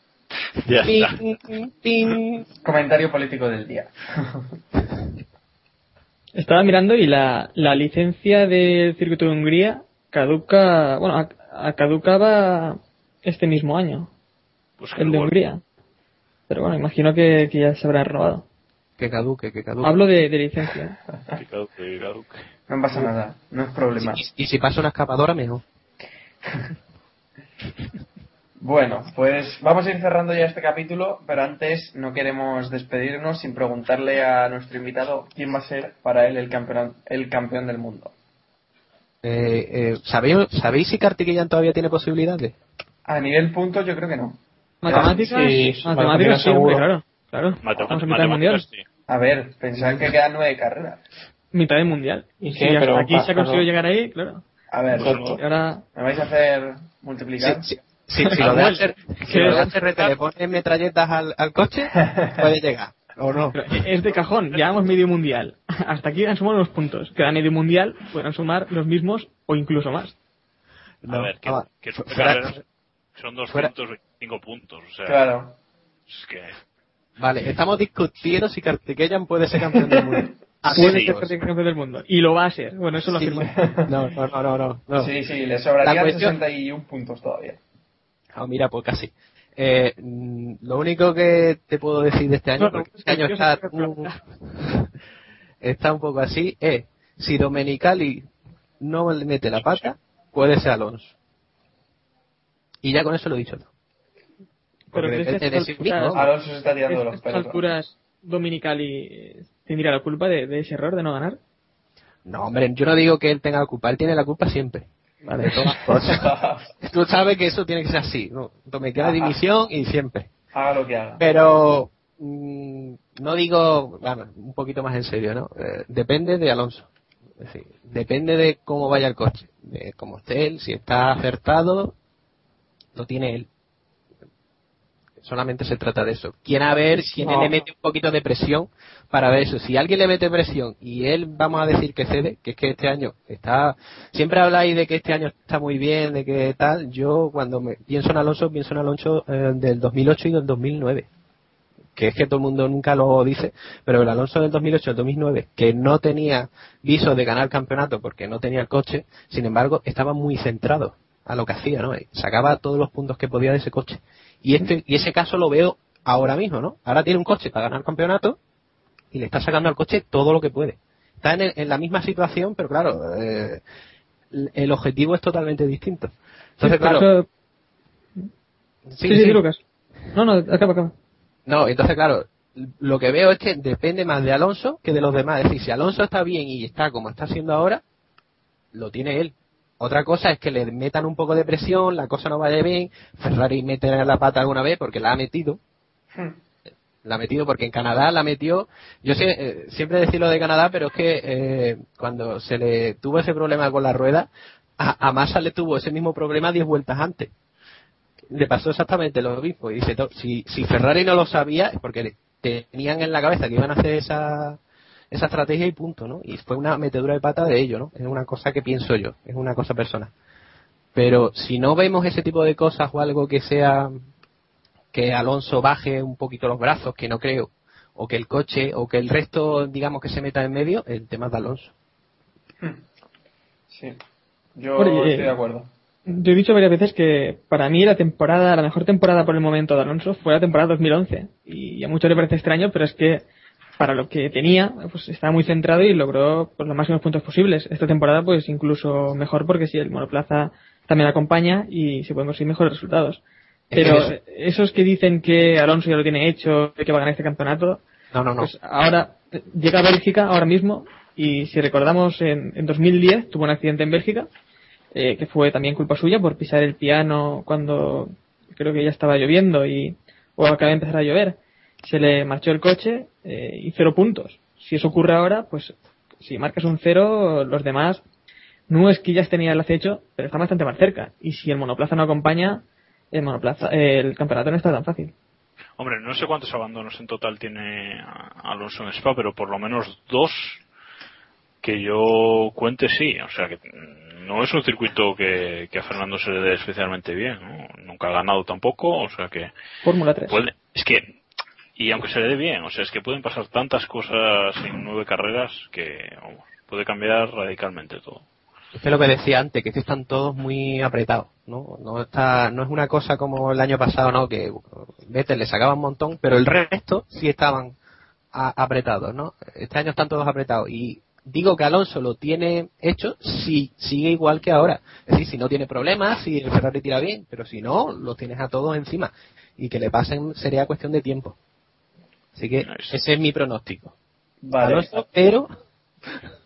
S9: Ya
S5: Ping,
S9: está.
S5: ping, ping.
S4: Comentario político del día.
S8: Estaba mirando y la, la licencia del circuito de Hungría caduca, bueno, a- a- caducaba este mismo año,
S9: Pues
S8: el de. Hungría. Pero bueno, imagino que, que ya se habrá renovado.
S5: Que caduque, que caduque.
S8: Hablo de, de licencia.
S9: Que caduque, que caduque.
S4: No pasa nada, no es problema.
S5: Y, y si pasa una escapadora, mejor. <laughs>
S4: Bueno, pues vamos a ir cerrando ya este capítulo, pero antes no queremos despedirnos sin preguntarle a nuestro invitado quién va a ser para él el campeón, el campeón del mundo.
S5: Eh, eh, ¿sabéis, ¿Sabéis si Kartikeyan todavía tiene posibilidades?
S4: A nivel puntos yo creo que no.
S8: Matemáticas,
S6: Sí,
S8: matemáticas sí,
S6: seguro.
S8: claro. Claro, en mitad del mundial.
S9: matemáticas, sí.
S4: A ver, pensad que quedan nueve carreras.
S8: Mitad del mundial.
S6: ¿Y
S8: Si
S6: qué?
S8: hasta
S6: Pero
S8: aquí
S6: pa-
S8: se ha conseguido llegar ahí, claro.
S4: A ver,
S8: ahora,
S4: ¿me vais a hacer multiplicar?
S5: Si, si- si lo de hacer, si lo de hacer le ponen metralletas al, al coche, puede llegar. ¿O no?
S8: es de cajón, llevamos medio mundial. <laughs> Hasta aquí han sumado los puntos. Queda medio mundial, podrán sumar los mismos o incluso más.
S9: A ver, que,
S5: Ah,
S9: que son
S5: fuera-
S9: son
S5: fuera-
S9: 225 puntos. O sea,
S4: Claro.
S9: es que.
S5: Vale, estamos discutiendo si Kartikeyan puede ser campeón del mundo. <laughs> Así
S8: Puede ser campeón del mundo. Y lo va a ser. Bueno, eso lo
S5: Sí.
S8: afirmo.
S5: No, <laughs> no, no, no, no. no.
S4: Sí, sí, le sobrarían
S5: cuestión-
S4: 61 puntos todavía.
S5: Ah, mira, pues casi. Eh, mm, lo único que te puedo decir de este año,
S8: No, no,
S5: porque
S8: es
S5: este año está, un- <laughs> está un poco así, es si Domenicali no le mete la pata, puede ser Alonso. Y ya con eso lo he dicho todo.
S8: Pero
S5: de
S8: estas
S5: sí
S8: alturas-.
S4: Alonso se está tirando de los pelos.
S8: alturas, Dominicali eh, tendría la culpa de, de ese error de no ganar.
S5: No, hombre, yo no digo que él tenga la culpa, él tiene la culpa siempre. Vale, de todas cosas. Tú sabes que eso tiene que ser así, ¿no? Domenicali dimisión y siempre.
S4: Haga lo que haga.
S5: Pero mm, no digo, vamos, un poquito más en serio, ¿no? Eh, depende de Alonso. Es decir, depende de cómo vaya el coche, de cómo esté él, si está acertado, lo tiene él. Solamente se trata de eso. Quién a ver quién
S6: No.
S5: le mete un poquito de presión para ver eso. Si alguien le mete presión y él, vamos a decir que cede, que es que este año está. Siempre habláis de que este año está muy bien, de que tal. Yo, cuando me pienso en Alonso, pienso en Alonso eh, del 2008 y del 2009 que es que todo el mundo nunca lo dice, pero el Alonso del 2008 al 2009, que no tenía viso de ganar campeonato porque no tenía el coche, sin embargo, estaba muy centrado a lo que hacía, ¿no? Sacaba todos los puntos que podía de ese coche. Y este y ese caso lo veo ahora mismo, ¿no? Ahora tiene un coche para ganar campeonato y le está sacando al coche todo lo que puede. Está en, el- en la misma situación, pero claro, eh, el objetivo es totalmente distinto. Entonces,
S8: Sí,
S5: claro,
S8: Sí, sí, sí, Lucas. No, no, acaba, acaba.
S5: No, entonces, claro, lo que veo es que depende más de Alonso que de los demás. Es decir, si Alonso está bien y está como está haciendo ahora, lo tiene él. Otra cosa es que le metan un poco de presión, la cosa no vaya bien, Ferrari mete la pata alguna vez porque la ha metido, la ha metido porque en Canadá la metió. Yo sé, eh, siempre decir lo de Canadá, pero es que eh, cuando se le tuvo ese problema con la rueda, a, a Massa le tuvo ese mismo problema 10 vueltas antes. Le pasó exactamente lo mismo. Y dice, "No, si, si Ferrari no lo sabía, es porque tenían en la cabeza que iban a hacer esa, esa estrategia y punto, ¿no? Y fue una metedura de pata de ello, ¿no? Es una cosa que pienso yo, es una cosa personal. Pero si no vemos ese tipo de cosas o algo que sea que Alonso baje un poquito los brazos, que no creo, o que el coche, o que el resto, digamos, que se meta en medio, el tema es de Alonso.
S4: Sí. Yo
S8: Oye,
S4: estoy
S8: eh,
S4: de acuerdo.
S8: Yo he dicho varias veces que para mí la temporada, la mejor temporada por el momento de Alonso fue la temporada 2011. Y a muchos le parece extraño, pero es que para lo que tenía, pues estaba muy centrado y logró pues, los máximos puntos posibles. Esta temporada, pues incluso mejor porque si el monoplaza también acompaña y se pueden conseguir mejores resultados.
S5: Es que
S8: Pero
S5: eso-
S8: esos que dicen que Alonso ya lo tiene hecho, que va a ganar este campeonato,
S5: No, no, no.
S8: pues ahora llega a Bélgica ahora mismo y si recordamos en, en 2010 tuvo un accidente en Bélgica eh, que fue también culpa suya por pisar el piano cuando creo que ya estaba lloviendo y o acaba de empezar a llover se le marchó el coche eh, y cero puntos si eso ocurre ahora pues si marcas un cero los demás no es que ya tenía el acecho pero está bastante más cerca y si el monoplaza no acompaña el monoplaza el campeonato no está tan fácil
S9: Hombre, no sé cuántos abandonos en total tiene Alonso en Spa, pero por lo menos dos que yo cuente sí, o sea que no es un circuito que, que a Fernando se le dé especialmente bien, ¿no? nunca ha ganado tampoco, o sea que
S8: Fórmula 3.
S9: puede, es que y aunque se le dé bien, o sea es que pueden pasar tantas cosas en nueve carreras que puede cambiar radicalmente todo.
S5: Es lo que decía antes, que es que están todos muy apretados, ¿no? No está, no es una cosa como el año pasado, ¿no? Que Vettel le sacaba un montón, pero el resto sí estaban apretados, ¿no? Este año están todos apretados y digo que Alonso lo tiene hecho si sigue igual que ahora. Es decir, si no tiene problemas, si el Ferrari tira bien, pero si no, los tienes a todos encima. Y que le pasen sería cuestión de tiempo. Así que ese es mi pronóstico.
S4: Vale.
S5: Alonso, pero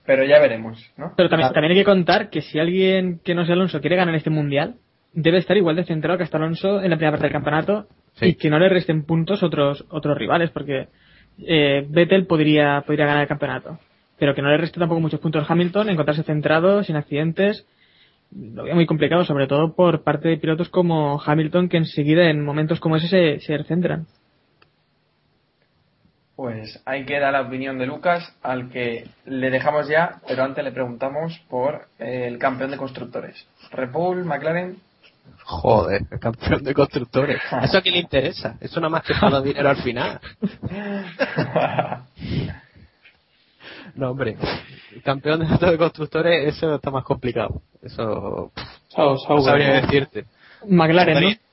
S4: Pero ya veremos, ¿no?
S8: Pero también, también hay que contar que si alguien que no sea Alonso quiere ganar este mundial, debe estar igual de centrado que hasta Alonso en la primera parte del campeonato y que no le resten puntos otros otros rivales, porque eh, Vettel podría, podría ganar el campeonato. Pero que no le reste tampoco muchos puntos a Hamilton, encontrarse centrado, sin accidentes, lo veo muy complicado, sobre todo por parte de pilotos como Hamilton, que enseguida en momentos como ese se, se centran.
S4: Pues ahí queda la opinión de Lucas, al que le dejamos ya, pero antes le preguntamos por eh, el campeón de constructores. Repul, McLaren.
S5: Joder, el campeón de constructores. <laughs> ¿Eso a quién le interesa? Eso nada más que para dinero al final. <laughs> No, hombre. El campeón de, constructores, eso está más complicado. Eso. No sabría decirte.
S8: McLaren, ¿no?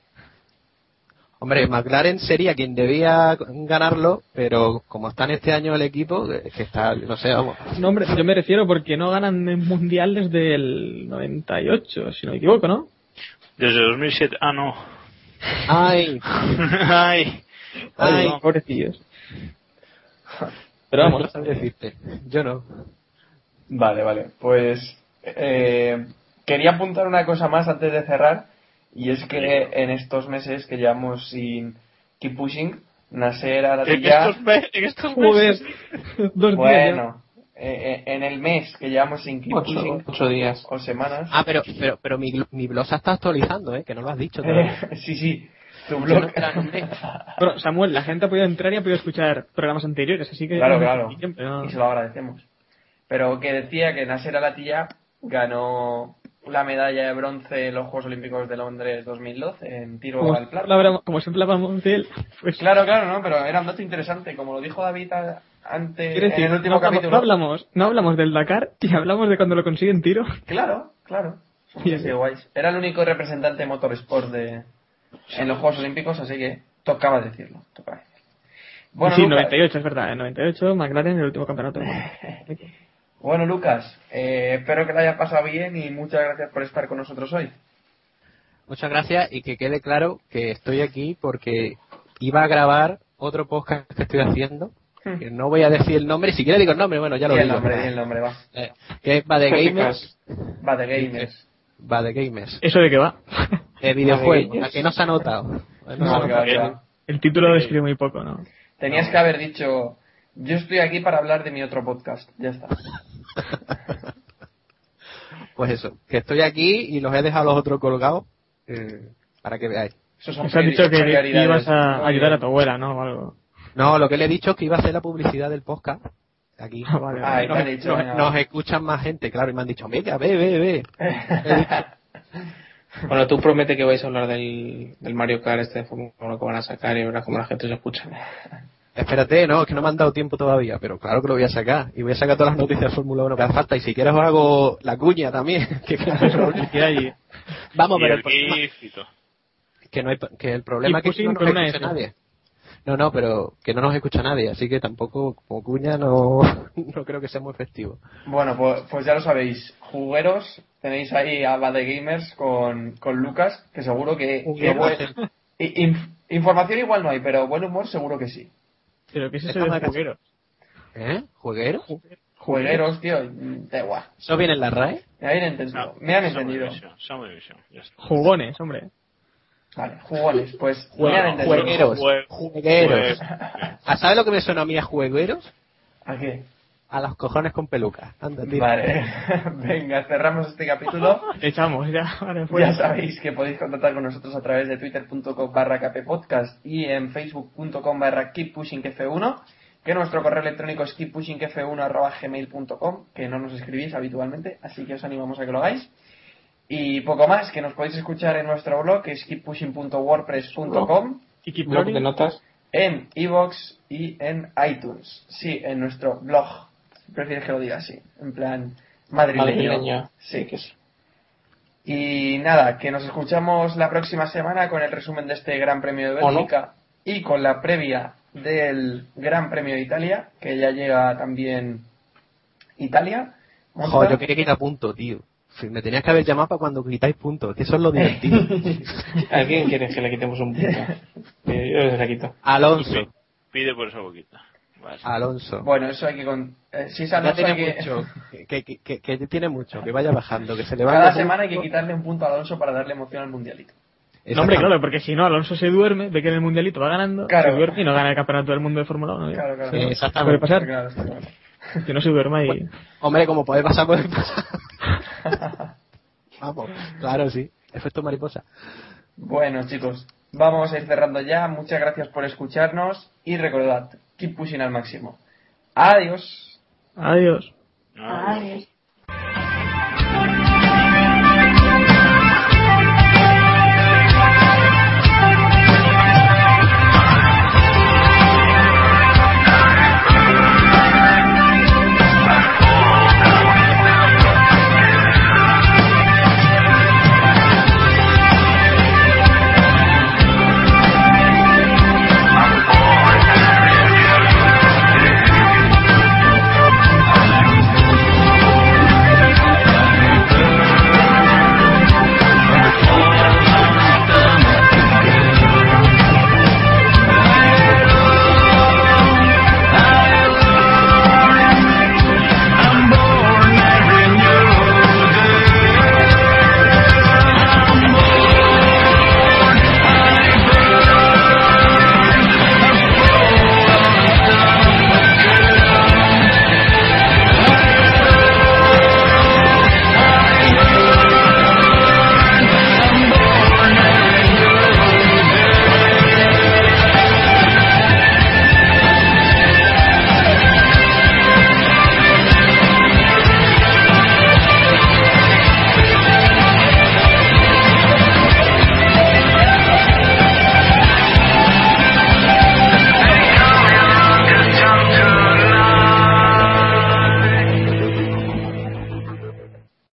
S5: Hombre, McLaren sería quien debía ganarlo, pero como está en este año el equipo, que está, no sé, vamos.
S8: No, hombre, yo me refiero porque no ganan el mundial desde el 98, si no me equivoco, ¿no?
S9: Desde 2007, ah no. <laughs>
S5: Ay,
S9: Ay.
S8: Ay, pobrecillos. Pero vamos.
S5: no decirte. Yo no.
S4: Vale, vale. Pues eh, quería apuntar una cosa más antes de cerrar, y es que en estos meses que llevamos sin Keep Pushing, Nasser
S9: En
S4: Aratilla...
S9: me- en estos meses.
S8: dos días.
S4: Bueno, eh, eh, en el mes que llevamos sin Keep
S6: Ocho,
S4: Pushing,
S6: ocho días.
S4: o semanas...
S5: Ah, pero, pero, pero mi, mi blog se está actualizando, ¿eh? Que no lo has dicho todavía.
S4: Eh, <laughs> sí, sí, tu blog... <laughs>
S8: Bueno, Samuel, la gente ha podido entrar y ha podido escuchar programas anteriores, así que...
S4: Claro, claro. Y se lo agradecemos. Pero que decía que Nasser Alatilla ganó la medalla de bronce en los Juegos Olímpicos de Londres 2012 en tiro
S8: Como,
S4: al plato.
S8: hablamos- como siempre hablamos de él, pues...
S4: Claro, claro, no, pero era un dato interesante. Como lo dijo David antes en el último
S8: no, hablamos,
S4: capítulo.
S8: no hablamos, no hablamos del Dakar y hablamos de cuando lo consiguen tiro.
S4: Claro, claro. <laughs>
S8: Sí,
S4: Sí, sí, guays. Era el único representante de motorsport de, en los Juegos Olímpicos, así que tocaba decirlo. Tocaba decirlo. Bueno,
S8: sí,
S4: Lucas,
S8: 98, es verdad, en 98 McLaren en el último campeonato. <laughs>
S4: bueno, Lucas eh, espero que lo hayas pasado bien y muchas gracias por estar con nosotros hoy.
S5: Muchas gracias y que quede claro que estoy aquí porque iba a grabar otro podcast que estoy haciendo. Que no voy a decir el nombre, si quiere digo el nombre, bueno, ya lo
S4: el
S5: digo.
S4: nombre, di el nombre, va.
S5: Eh, que es Va de Gamers.
S4: Va de gamers.
S5: Va de Gamers.
S8: ¿Eso de qué va?
S5: De videojuegos, <laughs> a que no se ha notado. No se ha
S4: va,
S5: notado.
S4: va.
S8: El título describe muy poco, ¿no?
S4: Tenías que haber dicho, yo estoy aquí para hablar de mi otro podcast. Ya está. <laughs>
S5: Pues eso, que estoy aquí y los he dejado los otros colgados eh, para que veáis.
S4: Eso son
S8: has dicho que ibas a ayudar a tu abuela, ¿no? O algo.
S5: No, lo que le he dicho es que iba a hacer la publicidad del podcast. Aquí.
S8: Ah, vale,
S4: Ah,
S8: vale.
S5: nos,
S4: dicho,
S5: escuchan más gente, claro, y me han dicho, venga, ve, ve, ve. <laughs>
S6: Bueno, tú promete que vais a hablar del, del Mario Kart este de Fórmula 1 que van a sacar y verás cómo la gente se escucha.
S5: Espérate, no, es que no me han dado tiempo todavía, pero claro que lo voy a sacar. Y voy a sacar todas las noticias de Fórmula 1 que haga falta. Y si quieres os hago la cuña también. <laughs> que, que no hay Vamos,
S9: Y
S5: pero
S9: el
S5: el problema, que, no hay, que el problema
S8: Y
S5: es que no nos escucha nadie. No, no, pero que no nos escucha nadie, así que tampoco como cuña no, <laughs> no creo que sea muy efectivo.
S4: Bueno, pues, pues ya lo sabéis. Jugueros, tenéis ahí a Bad de Gamers con, con Lucas, que seguro que... buen- información igual no hay, pero buen humor seguro que sí.
S8: Pero ¿qué es eso
S5: Estamos
S8: de
S5: acá.
S8: juguero?
S5: ¿Eh? ¿Jueguero?
S4: Jugueros, tío, da igual.
S5: ¿Eso viene en la RAE?
S4: Me han entendido. Me han entendido.
S8: Jugones, hombre.
S4: Vale, jugones, pues me
S9: Bueno,
S4: han entendido.
S5: Juegueros.
S9: Jue-
S5: Juegueros.
S9: jue-
S5: ¿Ah, ¿Sabes lo que me suena a mí a juegueros?
S4: ¿A qué?
S5: A los cojones con peluca. Anda, tira.
S4: Vale, <laughs> venga, cerramos este capítulo.
S8: Echamos, ya. Vale,
S4: Ya sabéis que podéis contactar con nosotros a través de twitter.com barra kppodcast y en facebook.com barra keeppushingf1. que nuestro correo electrónico es keeppushingf1.gmail.com, que no nos escribís habitualmente, así que os animamos a que lo hagáis. Y poco más, que nos podéis escuchar en nuestro blog, que es keeppushing.wordpress.com,
S8: Y Keep
S6: Blog de notas.
S4: en iVoox y en iTunes. Sí, en nuestro blog. Prefieres que lo diga así, en plan madrileño.
S6: Madrileño.
S4: Sí.
S6: que es.
S4: Y nada, que nos escuchamos la próxima semana con el resumen de este Gran Premio de. Bélgica y con la previa del Gran Premio de Italia, que ya llega también Italia.
S5: Joder, yo quería quitar puntos, tío. Me tenías que haber llamado para cuando quitáis puntos, que eso es lo divertido. <laughs>
S6: ¿A quién quieres que le quitemos un punto? <laughs> Eh, yo se la quito.
S5: Alonso,
S9: Pide por esa boquita. Vale.
S5: Alonso.
S4: Bueno, eso hay que... Con... eh, si es
S5: ya tiene
S4: que...
S5: mucho, <laughs> que, que, que, que tiene mucho, que vaya bajando, que se le
S4: Cada semana hay que quitarle un punto a Alonso para darle emoción al mundialito.
S8: No, hombre, claro, porque si no, Alonso se duerme, ve que en el mundialito va ganando,
S4: Claro.
S8: se duerme y no gana el campeonato del mundo de Fórmula 1. ¿eh?
S4: Claro, claro.
S5: Sí,
S8: Puede
S5: exactamente.
S8: pasar,
S4: Claro, <laughs>
S8: que no se duerma y...
S5: Hombre, como puede pasar, puede pasar. <laughs> Vamos, claro, sí. Efecto mariposa.
S4: Bueno, chicos, vamos a ir cerrando ya. Muchas gracias por escucharnos y recordad, keep pushing al máximo. Adiós.
S8: Adiós.
S10: Adiós.